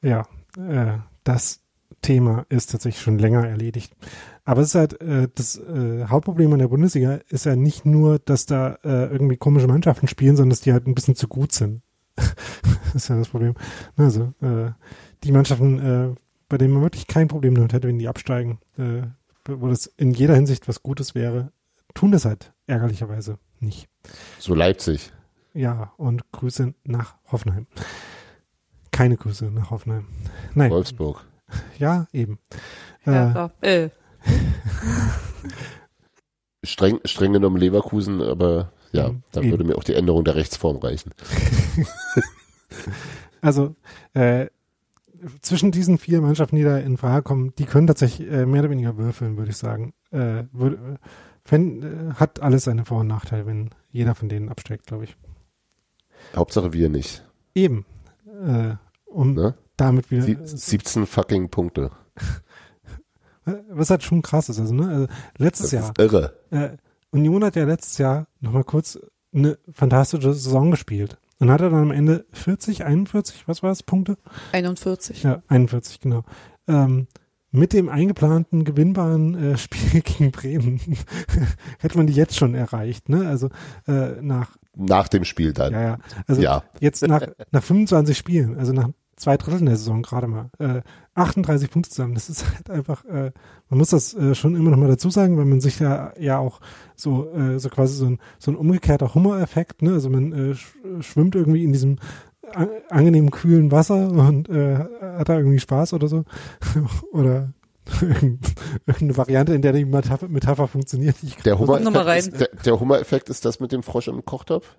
Ja, äh, das Thema ist tatsächlich schon länger erledigt. Aber es ist halt, äh, das äh, Hauptproblem an der Bundesliga ist ja nicht nur, dass da äh, irgendwie komische Mannschaften spielen, sondern dass die halt ein bisschen zu gut sind. das ist ja das Problem. Also, äh, die Mannschaften, äh, bei denen man wirklich kein Problem damit hätte, wenn die absteigen, äh, wo das in jeder Hinsicht was Gutes wäre, tun das halt ärgerlicherweise nicht. So Leipzig. Ja, und Grüße nach Hoffenheim. Keine Grüße nach Hoffenheim. Nein. Wolfsburg. Ja, eben. Ja, äh. äh. streng, streng genommen Leverkusen, aber ja, mhm, dann eben. würde mir auch die Änderung der Rechtsform reichen. also, äh, zwischen diesen vier Mannschaften, die da in Frage kommen, die können tatsächlich äh, mehr oder weniger würfeln, würde ich sagen. Äh, würd, wenn, äh, hat alles seine Vor- und Nachteile, wenn jeder von denen absteigt, glaube ich. Hauptsache wir nicht. Eben. Äh, um ne? damit wieder. Sie, 17 fucking Punkte. Was halt schon krass ist. Also, ne? Also letztes das Jahr. Ist irre. Äh, Union hat ja letztes Jahr nochmal kurz eine fantastische Saison gespielt. Und hat er dann am Ende 40, 41, was war es, Punkte? 41. Ja, 41, genau. Ähm, mit dem eingeplanten gewinnbaren äh, Spiel gegen Bremen hätte man die jetzt schon erreicht, ne? Also äh, nach nach dem Spiel dann. Ja, ja. Also ja. jetzt nach, nach 25 Spielen, also nach zwei Dritteln der Saison gerade mal, äh, 38 Punkte zusammen. Das ist halt einfach, äh, man muss das äh, schon immer noch mal dazu sagen, weil man sich ja ja auch so äh, so quasi so ein so ein umgekehrter Hummer-Effekt, ne? Also man äh, schwimmt irgendwie in diesem angenehmen kühlen Wasser und äh, hat da irgendwie Spaß oder so oder irgendeine Variante, in der die Metapher, Metapher funktioniert. der Hummer-Effekt ist, der, der Hummer ist das mit dem Frosch im Kochtopf?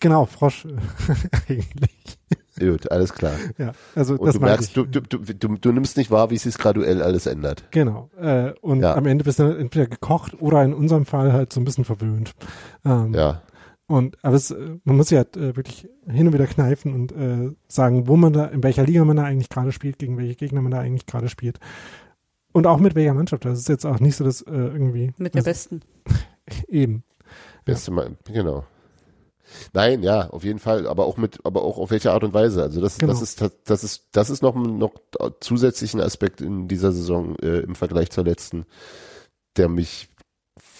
Genau, Frosch eigentlich. Gut, alles klar. Ja, also und das du merkst, du, du, du, du, du nimmst nicht wahr, wie sich graduell alles ändert. Genau. Äh, und ja. am Ende bist du entweder gekocht oder in unserem Fall halt so ein bisschen verwöhnt. Ähm, ja. Und aber es, man muss ja halt, äh, wirklich hin und wieder kneifen und äh, sagen, wo man da, in welcher Liga man da eigentlich gerade spielt, gegen welche Gegner man da eigentlich gerade spielt. Und auch mit welcher Mannschaft. Das ist jetzt auch nicht so, dass äh, irgendwie. Mit der besten. Eben. Beste ja. Mal, genau. Nein, ja, auf jeden Fall, aber auch mit, aber auch auf welche Art und Weise. Also das, genau. das ist, das ist, das ist noch, noch zusätzlichen Aspekt in dieser Saison äh, im Vergleich zur letzten, der mich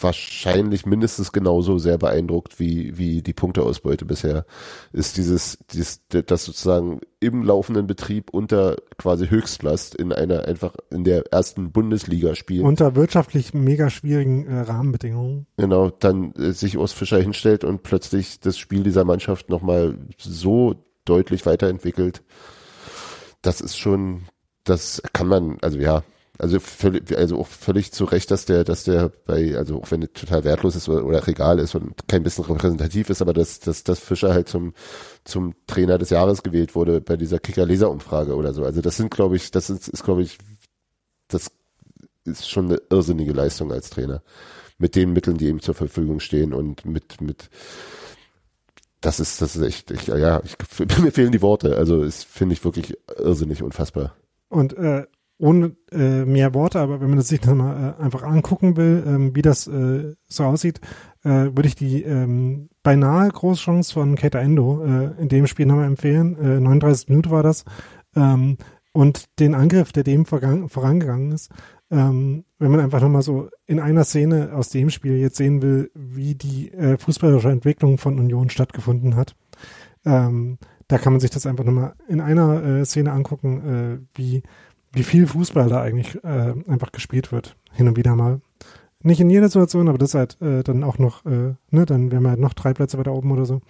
wahrscheinlich mindestens genauso sehr beeindruckt wie, wie die Punkteausbeute bisher, ist dieses, dieses, das sozusagen im laufenden Betrieb unter quasi Höchstlast in einer einfach in der ersten Bundesliga spielen. Unter wirtschaftlich mega schwierigen äh, Rahmenbedingungen. Genau, dann äh, sich Urs Fischer hinstellt und plötzlich das Spiel dieser Mannschaft nochmal so deutlich weiterentwickelt. Das ist schon, das kann man, also ja, also völlig, also auch völlig zu Recht, dass der, dass der bei, also auch wenn er total wertlos ist oder, oder egal ist und kein bisschen repräsentativ ist, aber dass, dass, dass Fischer halt zum, zum Trainer des Jahres gewählt wurde bei dieser Kicker-Leser-Umfrage oder so. Also das sind, glaube ich, das ist, ist glaube ich, das ist schon eine irrsinnige Leistung als Trainer. Mit den Mitteln, die ihm zur Verfügung stehen und mit, mit, das ist, das ist echt, ich, ja, ich, mir fehlen die Worte. Also, es finde ich wirklich irrsinnig unfassbar. Und äh, ohne äh, mehr Worte, aber wenn man das sich nochmal äh, einfach angucken will, ähm, wie das äh, so aussieht, äh, würde ich die ähm, beinahe Großchance von Keita Endo äh, in dem Spiel nochmal empfehlen. Äh, 39 Minuten war das. Ähm, und den Angriff, der dem vorangegangen ist, ähm, wenn man einfach nochmal so in einer Szene aus dem Spiel jetzt sehen will, wie die äh, fußballerische Entwicklung von Union stattgefunden hat, ähm, da kann man sich das einfach nochmal in einer äh, Szene angucken, äh, wie, wie viel Fußball da eigentlich äh, einfach gespielt wird, hin und wieder mal. Nicht in jeder Situation, aber das ist halt äh, dann auch noch, äh, ne, dann wären wir halt noch drei Plätze weiter oben oder so.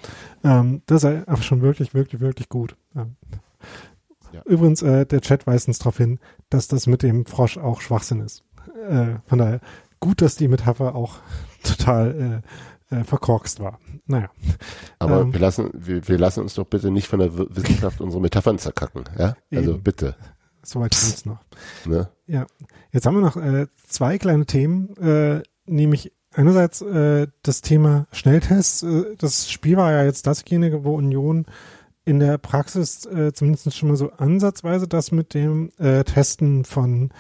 Ähm, das ist halt einfach schon wirklich, wirklich, wirklich gut. Ähm, ja. Übrigens, äh, der Chat weist uns darauf hin, dass das mit dem Frosch auch Schwachsinn ist. Äh, von daher gut, dass die Metapher auch total äh, äh, verkorkst war. Naja. Aber ähm, wir lassen, wir, wir lassen uns doch bitte nicht von der Wissenschaft unsere Metaphern zerkacken, ja? Also eben. bitte. Soweit kommt's noch. Ne? Ja. Jetzt haben wir noch äh, zwei kleine Themen, äh, nämlich einerseits äh, das Thema Schnelltests. Äh, das Spiel war ja jetzt dasjenige, wo Union in der Praxis äh, zumindest schon mal so ansatzweise das mit dem äh, Testen von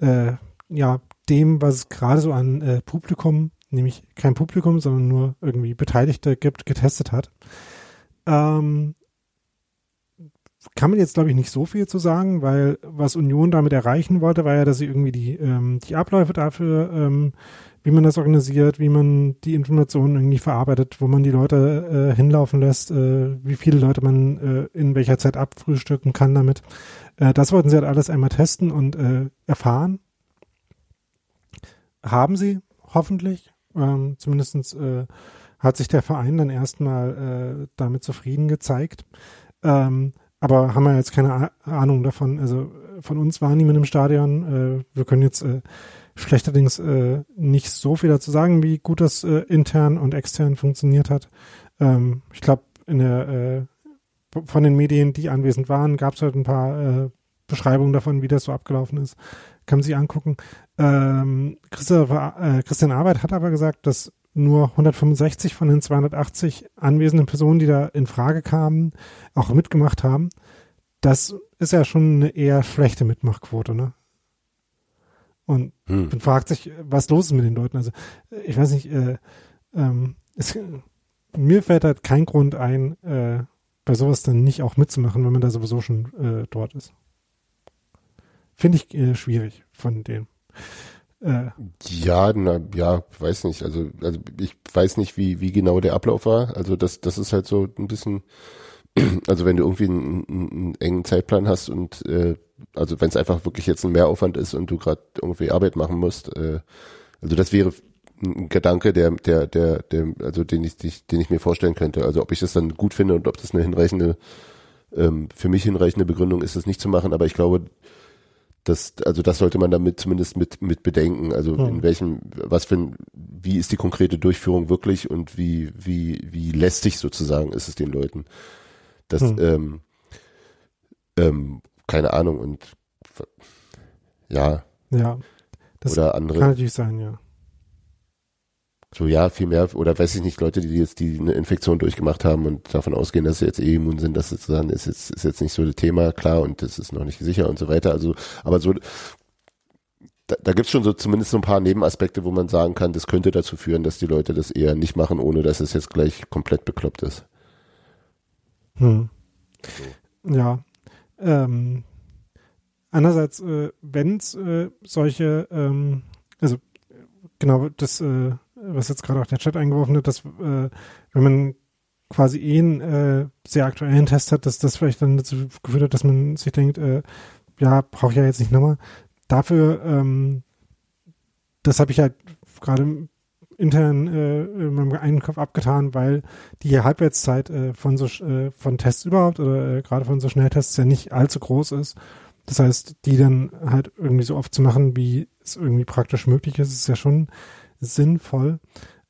äh, ja dem, was es gerade so an äh, Publikum, nämlich kein Publikum, sondern nur irgendwie Beteiligte gibt, getestet hat. Ähm, kann man jetzt, glaube ich, nicht so viel zu sagen, weil was Union damit erreichen wollte, war ja, dass sie irgendwie die, ähm, die Abläufe dafür ähm, wie man das organisiert, wie man die Informationen irgendwie verarbeitet, wo man die Leute äh, hinlaufen lässt, äh, wie viele Leute man äh, in welcher Zeit abfrühstücken kann damit. Äh, das wollten sie halt alles einmal testen und äh, erfahren. Haben sie hoffentlich. Ähm, zumindestens äh, hat sich der Verein dann erstmal äh, damit zufrieden gezeigt. Ähm, aber haben wir jetzt keine Ahnung davon. Also von uns war niemand im Stadion. Äh, wir können jetzt äh, schlechterdings äh, nicht so viel dazu sagen, wie gut das äh, intern und extern funktioniert hat. Ähm, ich glaube, in der äh, von den Medien, die anwesend waren, gab es halt ein paar äh, Beschreibungen davon, wie das so abgelaufen ist. Kann man sich angucken. Ähm, äh, Christian Arbeit hat aber gesagt, dass nur 165 von den 280 anwesenden Personen, die da in Frage kamen, auch mitgemacht haben. Das ist ja schon eine eher schlechte Mitmachquote, ne? Und hm. man fragt sich, was los ist mit den Leuten. Also ich weiß nicht, äh, ähm, es, mir fällt halt kein Grund ein, äh, bei sowas dann nicht auch mitzumachen, wenn man da sowieso schon äh, dort ist. Finde ich äh, schwierig von dem. Äh, ja, na, ja, weiß nicht. Also, also ich weiß nicht, wie, wie genau der Ablauf war. Also das, das ist halt so ein bisschen, also wenn du irgendwie einen, einen engen Zeitplan hast und äh, also wenn es einfach wirklich jetzt ein Mehraufwand ist und du gerade irgendwie Arbeit machen musst, äh, also das wäre ein Gedanke, der, der, der, der, also den ich, den ich mir vorstellen könnte. Also ob ich das dann gut finde und ob das eine hinreichende, ähm, für mich hinreichende Begründung ist, das nicht zu machen, aber ich glaube, das, also das sollte man damit zumindest mit, mit bedenken. Also hm. in welchem, was für ein, wie ist die konkrete Durchführung wirklich und wie, wie, wie lästig sozusagen ist es den Leuten. Das, hm. ähm, ähm, keine Ahnung und ja. Ja. Das oder andere. Kann natürlich sein, ja. So, ja, viel mehr, oder weiß ich nicht, Leute, die jetzt die eine Infektion durchgemacht haben und davon ausgehen, dass sie jetzt eh immun sind, das sozusagen ist jetzt, ist jetzt nicht so das Thema, klar, und das ist noch nicht sicher und so weiter. Also, aber so, da, da gibt es schon so zumindest so ein paar Nebenaspekte, wo man sagen kann, das könnte dazu führen, dass die Leute das eher nicht machen, ohne dass es jetzt gleich komplett bekloppt ist. Hm. So. Ja, ähm, andererseits, äh, wenn es äh, solche, ähm, also genau das, äh, was jetzt gerade auch der Chat eingeworfen hat, dass äh, wenn man quasi eh einen äh, sehr aktuellen Test hat, dass das vielleicht dann dazu geführt hat, dass man sich denkt, äh, ja, brauche ich ja jetzt nicht nochmal. Dafür, ähm, das habe ich halt gerade intern äh, in meinem einen Kopf abgetan, weil die Halbwertszeit äh, von so äh, von Tests überhaupt oder äh, gerade von so Schnelltests ja nicht allzu groß ist. Das heißt, die dann halt irgendwie so oft zu machen, wie es irgendwie praktisch möglich ist, ist ja schon sinnvoll.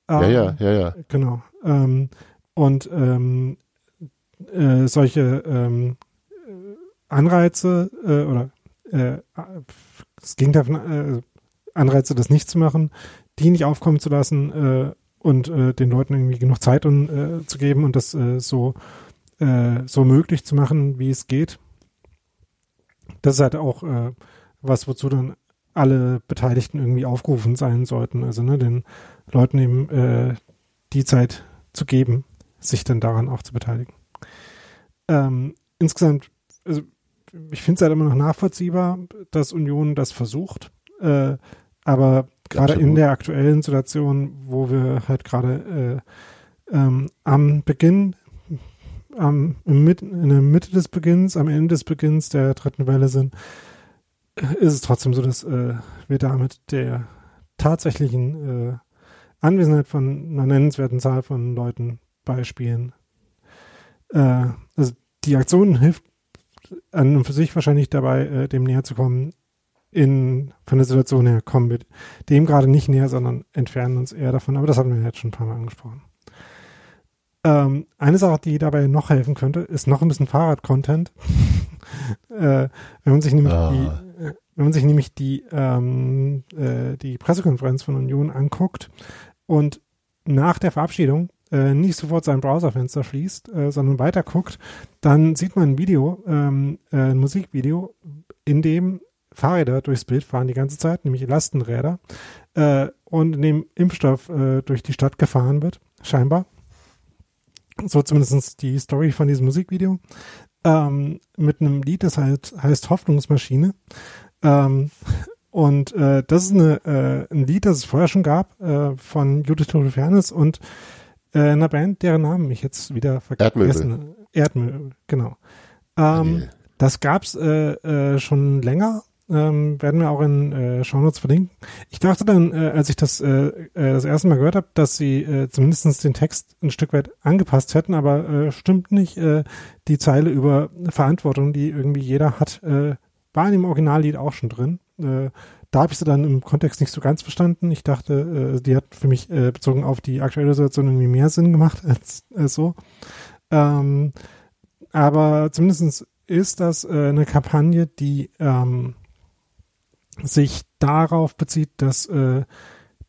Ähm, ja, ja, ja, ja. Genau. Ähm, und ähm, äh, solche ähm, Anreize äh, oder äh, das Gegenteil von äh, Anreize, das nicht zu machen, die nicht aufkommen zu lassen äh, und äh, den Leuten irgendwie genug Zeit und, zu geben und das so, so möglich zu machen, wie es geht. Das ist halt auch, was wozu dann alle Beteiligten irgendwie aufgerufen sein sollten. Also ne, den Leuten eben äh, die Zeit zu geben, sich dann daran auch zu beteiligen. Ähm, insgesamt, also ich finde es halt immer noch nachvollziehbar, dass Union das versucht. Äh, aber gerade in der aktuellen Situation, wo wir halt gerade äh, ähm, am Beginn, am, in, in der Mitte des Beginns, am Ende des Beginns der dritten Welle sind, ist es trotzdem so, dass äh, wir damit der tatsächlichen äh, Anwesenheit von einer nennenswerten Zahl von Leuten beispielen. Äh, also die Aktion hilft an und für sich wahrscheinlich dabei, äh, dem näher zu kommen. In, von der Situation her kommen wir dem gerade nicht näher, sondern entfernen uns eher davon. Aber das haben wir jetzt schon ein paar Mal angesprochen. Ähm, eine Sache, die dabei noch helfen könnte, ist noch ein bisschen Fahrrad-Content. äh, wenn man sich nämlich ah. Äh, wenn man sich nämlich die, ähm, äh, die Pressekonferenz von Union anguckt und nach der Verabschiedung äh, nicht sofort sein Browserfenster schließt, äh, sondern weiter guckt, dann sieht man ein Video, ähm, äh, ein Musikvideo, in dem Fahrräder durchs Bild fahren die ganze Zeit, nämlich Lastenräder, äh, und in dem Impfstoff durch die Stadt gefahren wird, scheinbar. So zumindest die Story von diesem Musikvideo. Ähm, mit einem Lied, das halt heißt Hoffnungsmaschine. Ähm, und äh, das ist eine, äh, ein Lied, das es vorher schon gab, äh, von Judith Fairness und äh, einer Band, deren Namen ich jetzt wieder vergessen habe. Erdmöbel, genau. Ähm, das gab's äh, äh, schon länger. Ähm, werden wir auch in äh, Shownotes verlinken. Ich dachte dann, äh, als ich das äh, äh, das erste Mal gehört habe, dass sie äh, zumindest den Text ein Stück weit angepasst hätten, aber äh, stimmt nicht. Äh, die Zeile über Verantwortung, die irgendwie jeder hat, äh, war in dem Originallied auch schon drin. Äh, da habe ich sie dann im Kontext nicht so ganz verstanden. Ich dachte, äh, die hat für mich äh, bezogen auf die aktuelle Situation irgendwie mehr Sinn gemacht als, so. Ähm, aber zumindest ist das äh, eine Kampagne, die ähm, sich darauf bezieht, dass äh,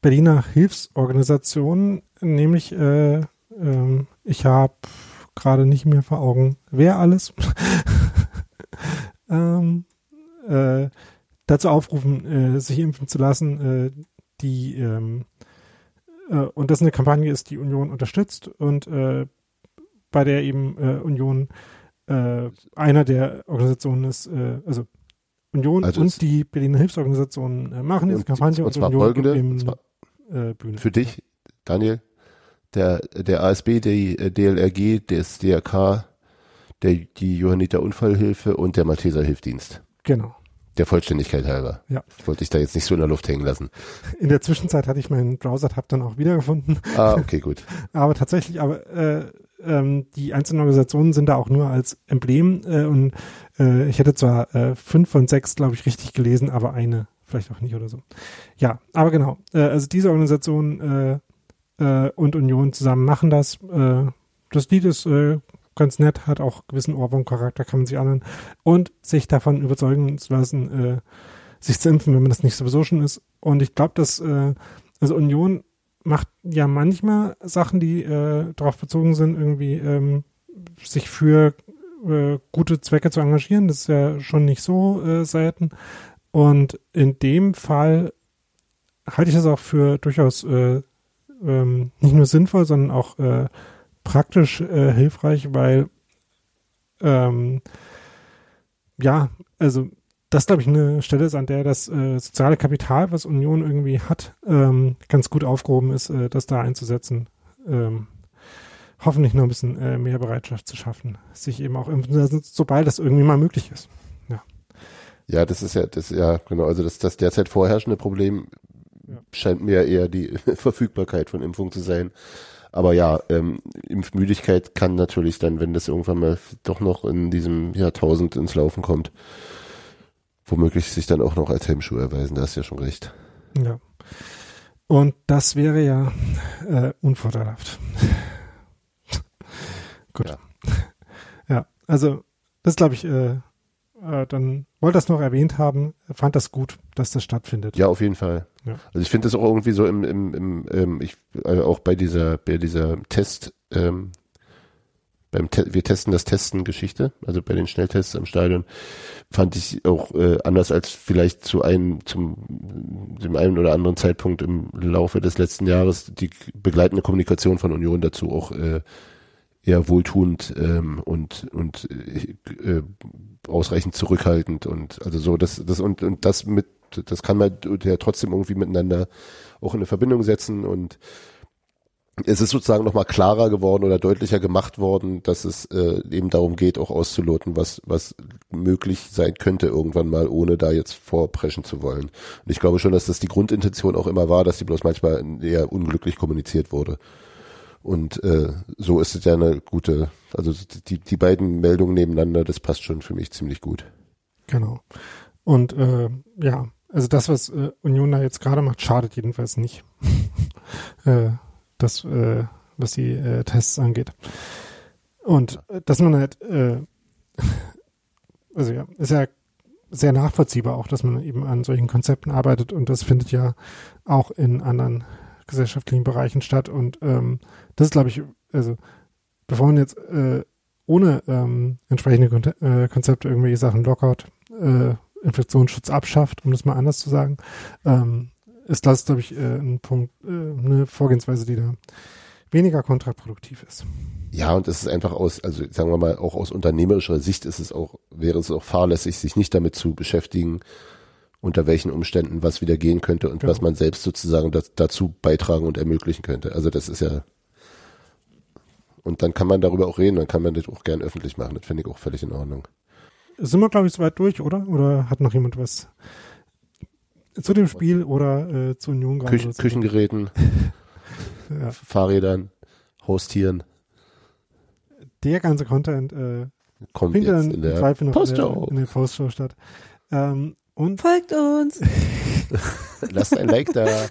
Berliner Hilfsorganisationen, nämlich äh, ähm, ich habe gerade nicht mehr vor Augen, wer alles, ähm, äh, dazu aufrufen, äh, sich impfen zu lassen, äh, die ähm, äh, und das eine Kampagne ist, die Union unterstützt und äh, bei der eben äh, Union äh, einer der Organisationen ist, äh, also Union also und die Berliner Hilfsorganisationen äh, machen diese Kampagne und, und, und Union folgende, zwar, äh, Bühne. Für dich, Daniel, der, der ASB, die DLRG, das DRK, der, die Johanniter Unfallhilfe und der Malteser Hilfdienst. Genau. Der Vollständigkeit halber. Ja. Ich wollte dich da jetzt nicht so in der Luft hängen lassen. In der Zwischenzeit hatte ich meinen Browser-Tab dann auch wiedergefunden. Ah, okay, gut. aber tatsächlich, aber äh, ähm, die einzelnen Organisationen sind da auch nur als Emblem äh, und äh, ich hätte zwar äh, fünf von sechs, glaube ich, richtig gelesen, aber eine vielleicht auch nicht oder so. Ja, aber genau. Äh, also diese Organisation äh, äh, und Union zusammen machen das. Äh, das Lied ist äh, ganz nett, hat auch gewissen Ohrwurm-Charakter, kann man sich anhören. Und sich davon überzeugen zu lassen, äh, sich zu impfen, wenn man das nicht sowieso schon ist. Und ich glaube, dass äh, also Union macht ja manchmal Sachen, die äh, darauf bezogen sind, irgendwie ähm, sich für äh, gute Zwecke zu engagieren. Das ist ja schon nicht so äh, selten. Und in dem Fall halte ich das auch für durchaus äh, ähm, nicht nur sinnvoll, sondern auch äh, praktisch äh, hilfreich, weil ähm, ja, also das glaube ich eine Stelle ist, an der das äh, soziale Kapital, was Union irgendwie hat, ähm, ganz gut aufgehoben ist, äh, das da einzusetzen. Ähm, hoffentlich noch ein bisschen äh, mehr Bereitschaft zu schaffen, sich eben auch impfen zu lassen, sobald das irgendwie mal möglich ist. Ja. Ja, das ist ja, das ja genau. Also das, das derzeit vorherrschende Problem ja. scheint mir eher die Verfügbarkeit von Impfung zu sein. Aber ja, ähm, Impfmüdigkeit kann natürlich dann, wenn das irgendwann mal doch noch in diesem Jahrtausend ins Laufen kommt, womöglich sich dann auch noch als Hemmschuh erweisen. Da hast du ja schon recht. Ja. Und das wäre ja äh, unvorteilhaft. Gut. Ja. ja, also das glaube ich, äh, äh, dann wollte das noch erwähnt haben, fand das gut, dass das stattfindet. Ja, auf jeden Fall. Ja. Also ich finde das auch irgendwie so im, im, im, im ich, also auch bei dieser, bei dieser Test, ähm, beim Te wir testen das Testen Geschichte, also bei den Schnelltests am Stadion, fand ich auch äh, anders als vielleicht zu einem, zum dem einen oder anderen Zeitpunkt im Laufe des letzten Jahres die begleitende Kommunikation von Union dazu auch äh, eher wohltuend ähm, und und äh, ausreichend zurückhaltend und also so das das und und das mit das kann man ja trotzdem irgendwie miteinander auch in eine Verbindung setzen und es ist sozusagen nochmal klarer geworden oder deutlicher gemacht worden, dass es äh, eben darum geht, auch auszuloten, was, was möglich sein könnte irgendwann mal, ohne da jetzt vorpreschen zu wollen. Und ich glaube schon, dass das die Grundintention auch immer war, dass die bloß manchmal eher unglücklich kommuniziert wurde. Und äh, so ist es ja eine gute, also die, die beiden Meldungen nebeneinander, das passt schon für mich ziemlich gut. Genau. Und äh, ja, also das, was äh, Union da jetzt gerade macht, schadet jedenfalls nicht. äh, das, äh, was die äh, Tests angeht. Und äh, dass man halt, äh, also ja, ist ja sehr nachvollziehbar auch, dass man eben an solchen Konzepten arbeitet und das findet ja auch in anderen gesellschaftlichen Bereichen statt und ähm, das ist, glaube ich, also bevor man jetzt äh, ohne ähm, entsprechende Kon äh, Konzepte irgendwelche Sachen lockert, äh, Infektionsschutz abschafft, um das mal anders zu sagen, ähm, ist das, glaube ich, äh, ein Punkt, äh, eine Vorgehensweise, die da weniger kontraproduktiv ist. Ja, und es ist einfach aus, also sagen wir mal, auch aus unternehmerischer Sicht ist es auch, wäre es auch fahrlässig, sich nicht damit zu beschäftigen, unter welchen Umständen was wieder gehen könnte und genau. was man selbst sozusagen das, dazu beitragen und ermöglichen könnte. Also das ist ja, und dann kann man darüber auch reden, dann kann man das auch gern öffentlich machen. Das finde ich auch völlig in Ordnung. Sind wir, glaube ich, soweit durch, oder? Oder hat noch jemand was zu dem Spiel oder äh, zu Union gerade? Küchen, Küchengeräten, ja. Fahrrädern, Haustieren. Der ganze Content äh, kommt jetzt in der Postshow. In der Postshow statt. Ähm, und Folgt uns! Lasst ein Like da.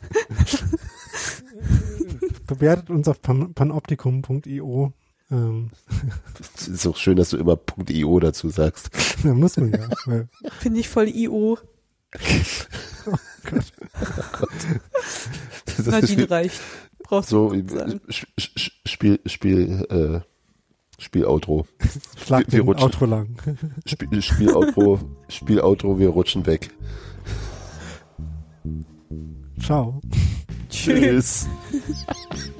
Bewertet uns auf pan panoptikum.io. Ähm. ist auch schön, dass du immer .io dazu sagst. Ja, muss man ja. Finde ich voll IO. Oh Gott. Oh Gott. Nadine reicht. Brauchst so, du Spiel, Spiel, äh, Spiel-Outro. Schlag wir, wir rutschen. Outro lang. Spiel, Spiel-Outro, Spiel-Outro, wir rutschen weg. Ciao. Tschüss.